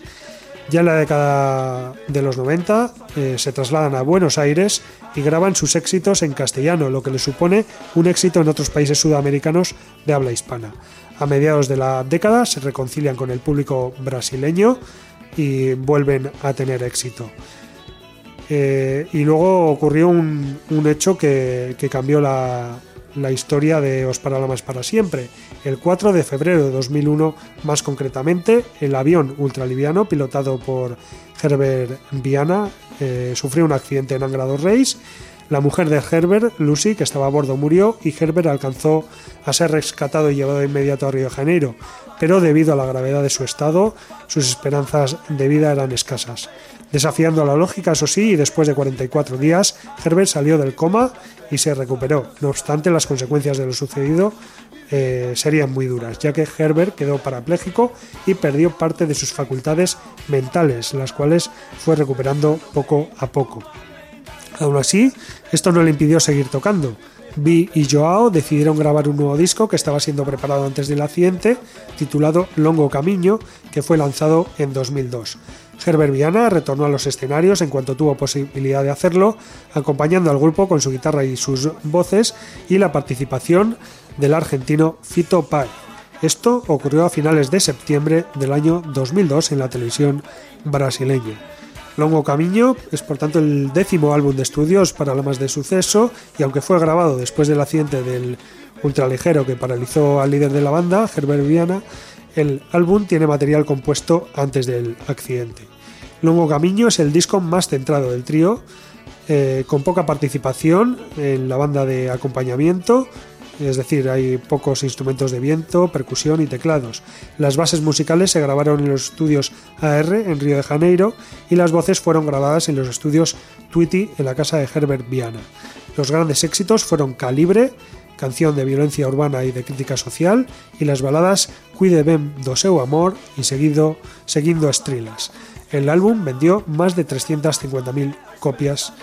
Ya en la década de los 90 eh, se trasladan a Buenos Aires y graban sus éxitos en castellano, lo que les supone un éxito en otros países sudamericanos de habla hispana. A mediados de la década se reconcilian con el público brasileño y vuelven a tener éxito. Eh, y luego ocurrió un, hecho que cambió la, la historia de Os Paralamas para siempre. El 4 de febrero de 2001, más concretamente, el avión ultraliviano pilotado por Herbert Viana sufrió un accidente en Angra dos Reis. La mujer de Herbert, Lucy, que estaba a bordo, murió y Herbert alcanzó a ser rescatado y llevado de inmediato a Río de Janeiro, pero debido a la gravedad de su estado, sus esperanzas de vida eran escasas. Desafiando la lógica, eso sí, y después de 44 días, Herbert salió del coma y se recuperó. No obstante, las consecuencias de lo sucedido eh, serían muy duras, ya que Herbert quedó parapléjico y perdió parte de sus facultades mentales, las cuales fue recuperando poco a poco. Aún así, esto no le impidió seguir tocando. Vi y Joao decidieron grabar un nuevo disco que estaba siendo preparado antes del accidente, titulado Longo Camino, que fue lanzado en 2002. Herbert Viana retornó a los escenarios en cuanto tuvo posibilidad de hacerlo, acompañando al grupo con su guitarra y sus voces y la participación del argentino Fito Páez. Esto ocurrió a finales de septiembre del año 2002 en la televisión brasileña. Longo Camino es por tanto el décimo álbum de estudios para más de suceso y aunque fue grabado después del accidente del ultraligero que paralizó al líder de la banda, Herbert Viana, el álbum tiene material compuesto antes del accidente. Longo Camino es el disco más centrado del trío, eh, con poca participación en la banda de acompañamiento, es decir, hay pocos instrumentos de viento, percusión y teclados. Las bases musicales se grabaron en los estudios AR en Río de Janeiro y las voces fueron grabadas en los estudios Tweety en la casa de Herbert Viana. Los grandes éxitos fueron Calibre, canción de violencia urbana y de crítica social, y las baladas Cuide ben do seu amor y seguido Seguindo Estrilas. El álbum vendió más de 350.000 copias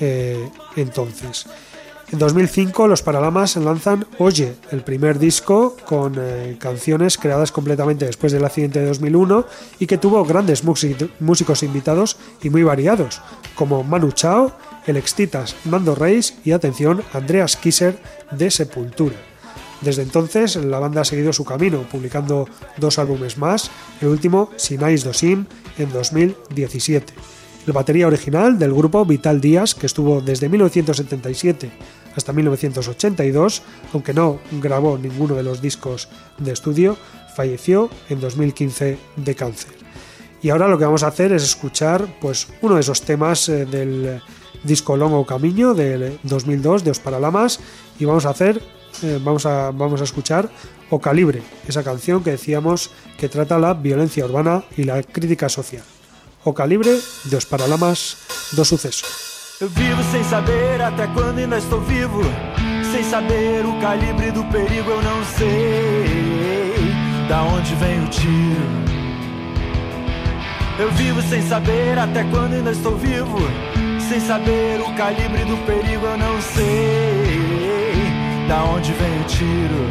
eh, entonces. En 2005 los Paralamas lanzan Oye, el primer disco con eh, canciones creadas completamente después del accidente de 2001 y que tuvo grandes músicos invitados y muy variados, como Manu Chao, el Extitas Nando Reis y atención Andreas Kisser de Sepultura. Desde entonces la banda ha seguido su camino, publicando dos álbumes más, el último Sinais Dosim en 2017. El batería original del grupo Vital Díaz, que estuvo desde 1977 hasta 1982, aunque no grabó ninguno de los discos de estudio, falleció en 2015 de cáncer. Y ahora lo que vamos a hacer es escuchar pues, uno de esos temas eh, del disco Longo Camino del 2002 de Os Paralamas y vamos a hacer eh, vamos, a, vamos a escuchar O Calibre, esa canción que decíamos que trata la violencia urbana y la crítica social. O Calibre de Os Paralamas do Suceso. Eu vivo sem saber até quando ainda estou vivo. Sem saber o calibre do perigo, eu não sei da onde vem o tiro. Eu vivo sem saber até quando ainda estou vivo. Sem saber o calibre do perigo, eu não sei da onde vem o tiro.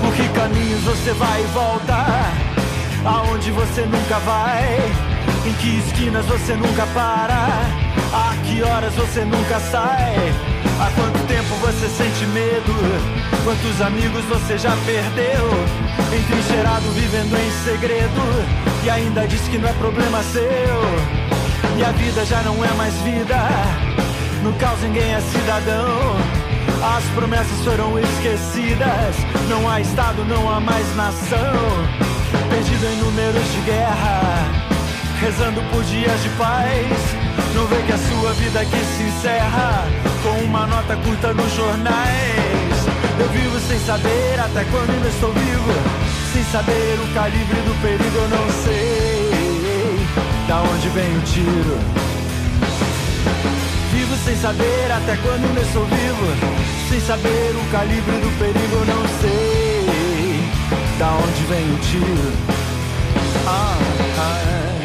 Por que caminhos você vai e volta? Aonde você nunca vai? Em que esquinas você nunca para? A que horas você nunca sai? Há quanto tempo você sente medo? Quantos amigos você já perdeu? Entrincheirado vivendo em segredo E ainda diz que não é problema seu E a vida já não é mais vida No caos ninguém é cidadão As promessas foram esquecidas Não há estado, não há mais nação Perdido em números de guerra rezando por dias de paz. Não vê que a sua vida aqui se encerra com uma nota curta nos jornais. Eu vivo sem saber até quando ainda estou vivo, sem saber o calibre do perigo. Eu não sei da onde vem o tiro. Vivo sem saber até quando ainda estou vivo, sem saber o calibre do perigo. Eu não sei da onde vem o tiro. Ah, ah.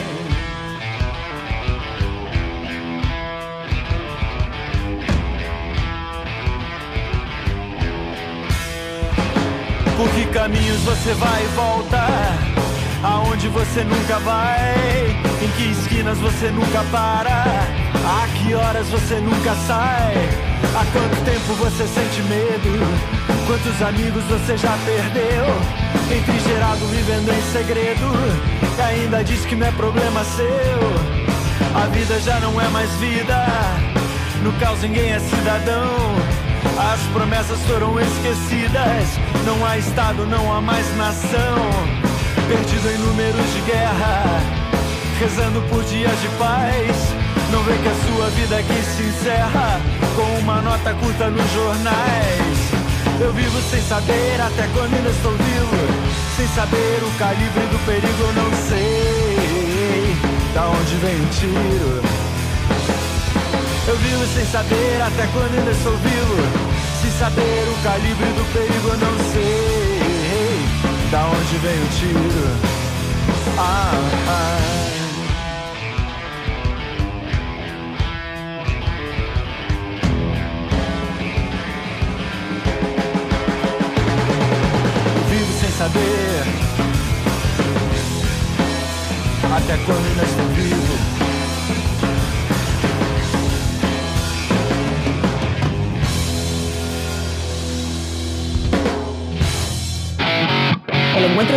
Por que caminhos você vai e volta? Aonde você nunca vai? Em que esquinas você nunca para? A que horas você nunca sai? Há quanto tempo você sente medo? Quantos amigos você já perdeu? Entrincheirado vivendo em segredo E ainda diz que não é problema seu A vida já não é mais vida No caos ninguém é cidadão as promessas foram esquecidas. Não há Estado, não há mais nação. Perdido em números de guerra, rezando por dias de paz. Não vê que a sua vida aqui se encerra com uma nota curta nos jornais. Eu vivo sem saber até quando ainda estou vivo. Sem saber o calibre do perigo, eu não sei da onde vem o tiro. Eu vivo sem saber até quando ainda estou vivo. Sem saber o calibre do perigo, eu não sei da onde vem o tiro. Ah, ah. Vivo sem saber até quando ainda estou vivo.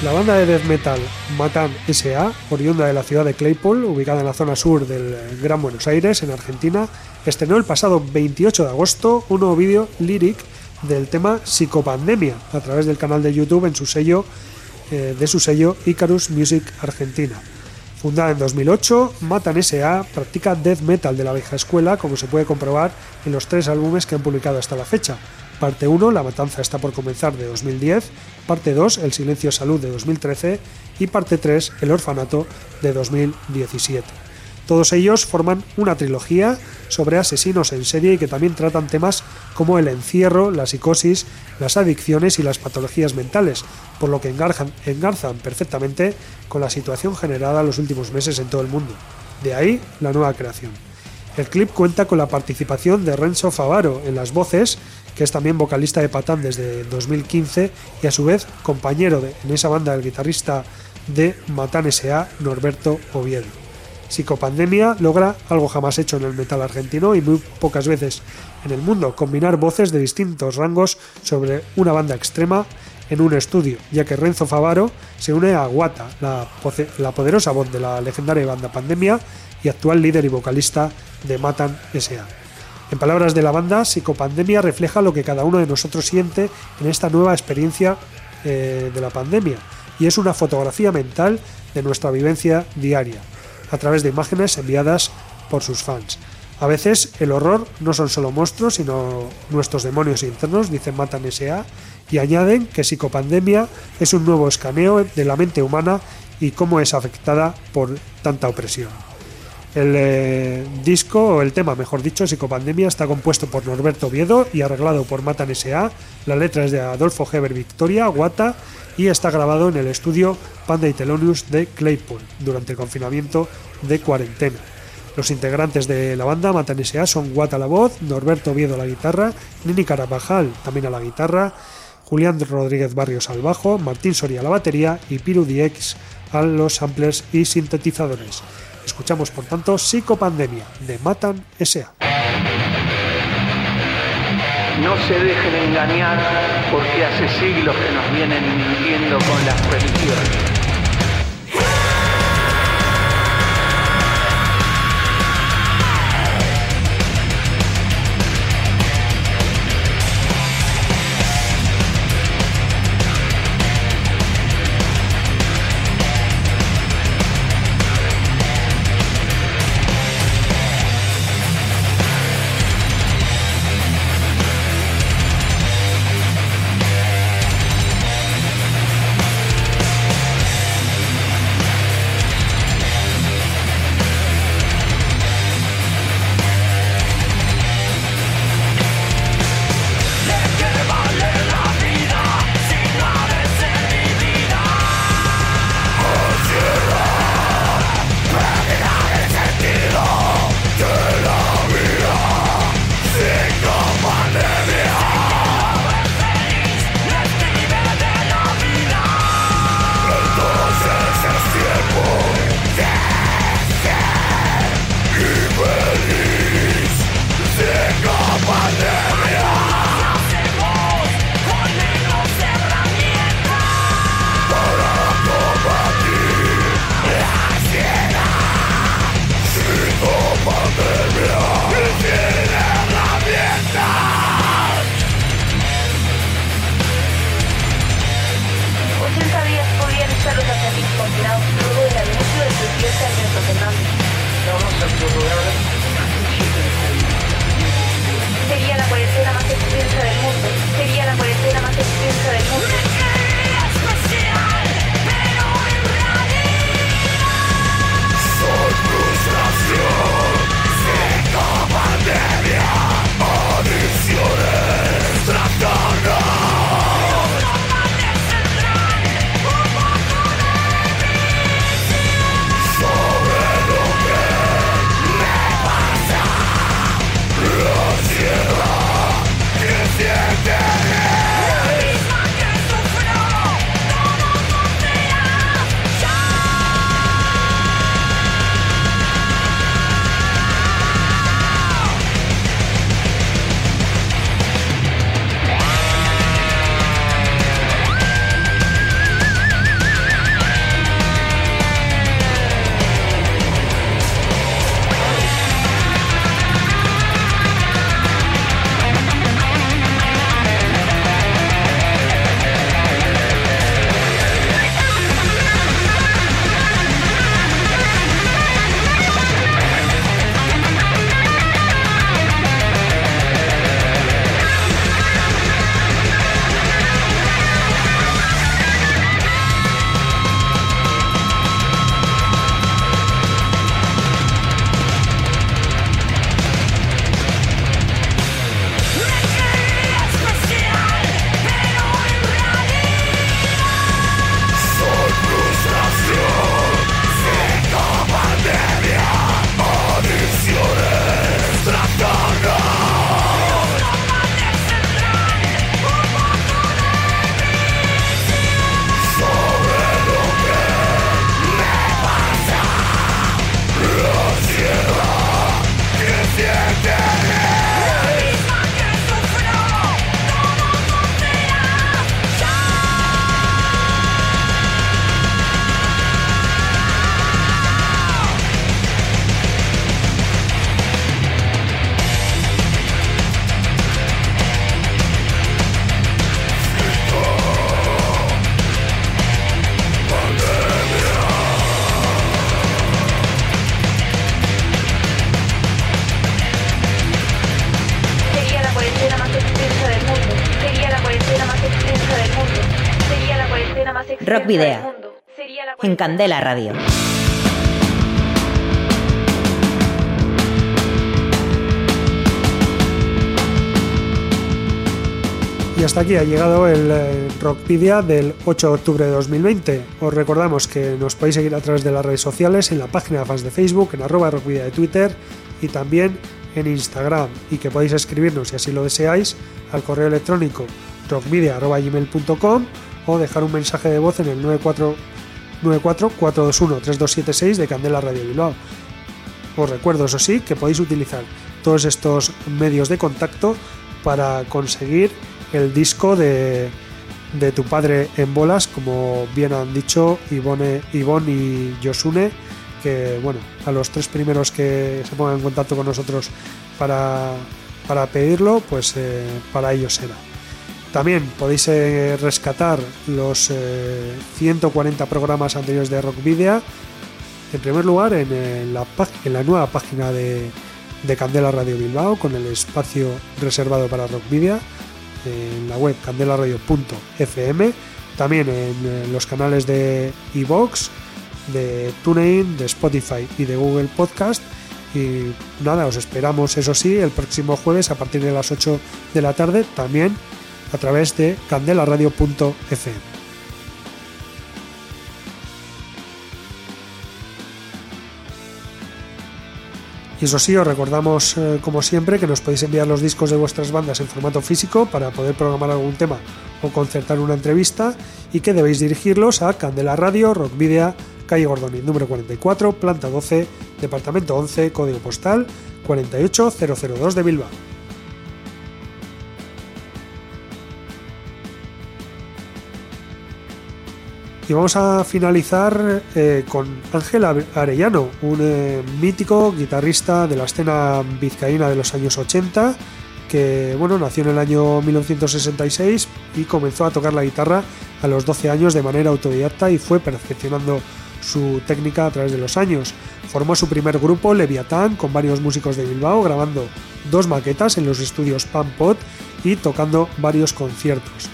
La banda de death metal Matan S.A., oriunda de la ciudad de Claypole, ubicada en la zona sur del Gran Buenos Aires, en Argentina, estrenó el pasado 28 de agosto un nuevo vídeo lyric del tema Psicopandemia a través del canal de YouTube en su sello eh, de su sello Icarus Music Argentina. Fundada en 2008, Matan S.A. practica death metal de la vieja escuela, como se puede comprobar en los tres álbumes que han publicado hasta la fecha. Parte 1, La Matanza está por comenzar de 2010, parte 2, El Silencio Salud de 2013 y parte 3, El Orfanato de 2017. Todos ellos forman una trilogía sobre asesinos en serie y que también tratan temas como el encierro, la psicosis, las adicciones y las patologías mentales, por lo que engarzan, engarzan perfectamente con la situación generada en los últimos meses en todo el mundo. De ahí la nueva creación. El clip cuenta con la participación de Renzo Favaro en las voces, que es también vocalista de Patán desde 2015 y a su vez compañero de, en esa banda del guitarrista de Matan S.A. Norberto Oviedo. Psicopandemia logra algo jamás hecho en el metal argentino y muy pocas veces en el mundo, combinar voces de distintos rangos sobre una banda extrema en un estudio, ya que Renzo Favaro se une a Guata, la, la poderosa voz de la legendaria banda Pandemia y actual líder y vocalista de Matan S.A. En palabras de la banda, Psicopandemia refleja lo que cada uno de nosotros siente en esta nueva experiencia eh, de la pandemia y es una fotografía mental de nuestra vivencia diaria, a través de imágenes enviadas por sus fans. A veces el horror no son solo monstruos, sino nuestros demonios internos, dicen Matan S.A., y añaden que Psicopandemia es un nuevo escaneo de la mente humana y cómo es afectada por tanta opresión. El eh, disco, o el tema, mejor dicho, Psicopandemia, está compuesto por Norberto Oviedo y arreglado por Matan S.A. La letra es de Adolfo Heber Victoria, Guata, y está grabado en el estudio Panda y Telonius de Claypool durante el confinamiento de cuarentena. Los integrantes de la banda Matan S.A. son Guata la voz, Norberto Oviedo la guitarra, Nini Carabajal también a la guitarra, Julián Rodríguez Barrios al bajo, Martín Soria a la batería y Piru DX a los samplers y sintetizadores. Escuchamos por tanto Psicopandemia de Matan S.A. No se dejen engañar porque hace siglos que nos vienen mintiendo con las religiones. En Candela Radio. Y hasta aquí ha llegado el eh, Rockpedia del 8 de octubre de 2020. Os recordamos que nos podéis seguir a través de las redes sociales, en la página de fans de Facebook, en arroba Rockpedia de Twitter y también en Instagram. Y que podéis escribirnos, si así lo deseáis, al correo electrónico rockmedia.gmail.com o dejar un mensaje de voz en el 94-421-3276 de Candela Radio Bilbao. Os recuerdo, eso sí, que podéis utilizar todos estos medios de contacto para conseguir el disco de, de tu padre en bolas, como bien han dicho Ivonne y Yosune, que bueno, a los tres primeros que se pongan en contacto con nosotros para, para pedirlo, pues eh, para ellos será. También podéis eh, rescatar los eh, 140 programas anteriores de Rock Video. En primer lugar, en, eh, la, en nueva página de, de Candela Radio Bilbao, con el espacio reservado para Rock en la web candelaradio.fm. También en eh, los canales de iVoox, de TuneIn, de Spotify y de Google Podcast. Y nada, os esperamos, eso sí, el próximo jueves a partir de las 8 de la tarde, también a través de candelaradio.fm. Y eso sí, os recordamos, eh, como siempre, que nos podéis enviar los discos de vuestras bandas en formato físico para poder programar algún tema o concertar una entrevista y que debéis dirigirlos a Candela Radio, Rock Video, calle Gordoni, número 44, planta 12, departamento 11, código postal 48002 de Bilbao. Y vamos a finalizar eh, con Ángel Are- Arellano, un eh, mítico guitarrista de la escena vizcaína de los años 80, que bueno, nació en el año 1966 y comenzó a tocar la guitarra a los 12 años de manera autodidacta y fue perfeccionando su técnica a través de los años. Formó su primer grupo, Leviatán, con varios músicos de Bilbao, grabando dos maquetas en los estudios Pan Pot y tocando varios conciertos.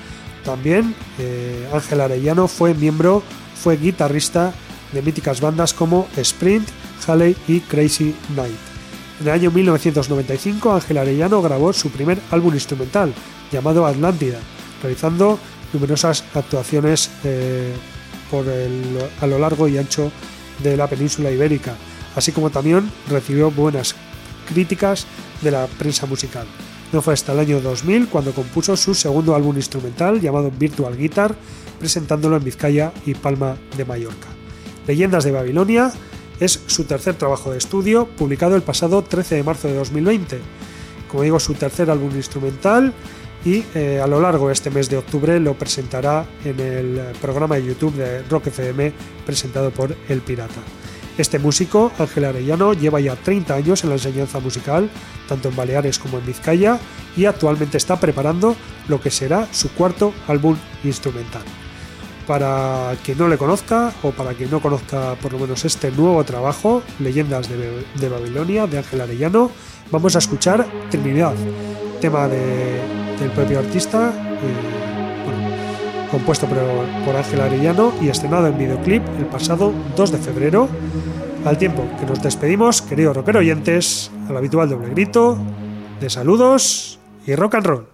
También eh, Ángel Arellano fue miembro, fue guitarrista de míticas bandas como Sprint, Halley y Crazy Night. En el año 1995 Ángel Arellano grabó su primer álbum instrumental llamado Atlántida, realizando numerosas actuaciones eh, por el- a lo largo y ancho de la península ibérica, así como también recibió buenas críticas de la prensa musical. No fue hasta el año 2000 cuando compuso su segundo álbum instrumental llamado Virtual Guitar, presentándolo en Vizcaya y Palma de Mallorca. Leyendas de Babilonia es su tercer trabajo de estudio, publicado el pasado 13 de marzo de 2020. Como digo, su tercer álbum instrumental y eh, a lo largo de este mes de octubre lo presentará en el programa de YouTube de Rock FM presentado por El Pirata. Este músico, Ángel Arellano, lleva ya 30 años en la enseñanza musical, tanto en Baleares como en Vizcaya, y actualmente está preparando lo que será su cuarto álbum instrumental. Para quien no le conozca, o para quien no conozca por lo menos este nuevo trabajo, Leyendas de, Babilonia, de Ángel Arellano, vamos a escuchar Trinidad, tema de- del propio artista, eh, compuesto por, por Ángel Arellano y estrenado en videoclip el pasado 2 de febrero. Al tiempo que nos despedimos, queridos rockero oyentes, al habitual doble grito de saludos y rock and roll.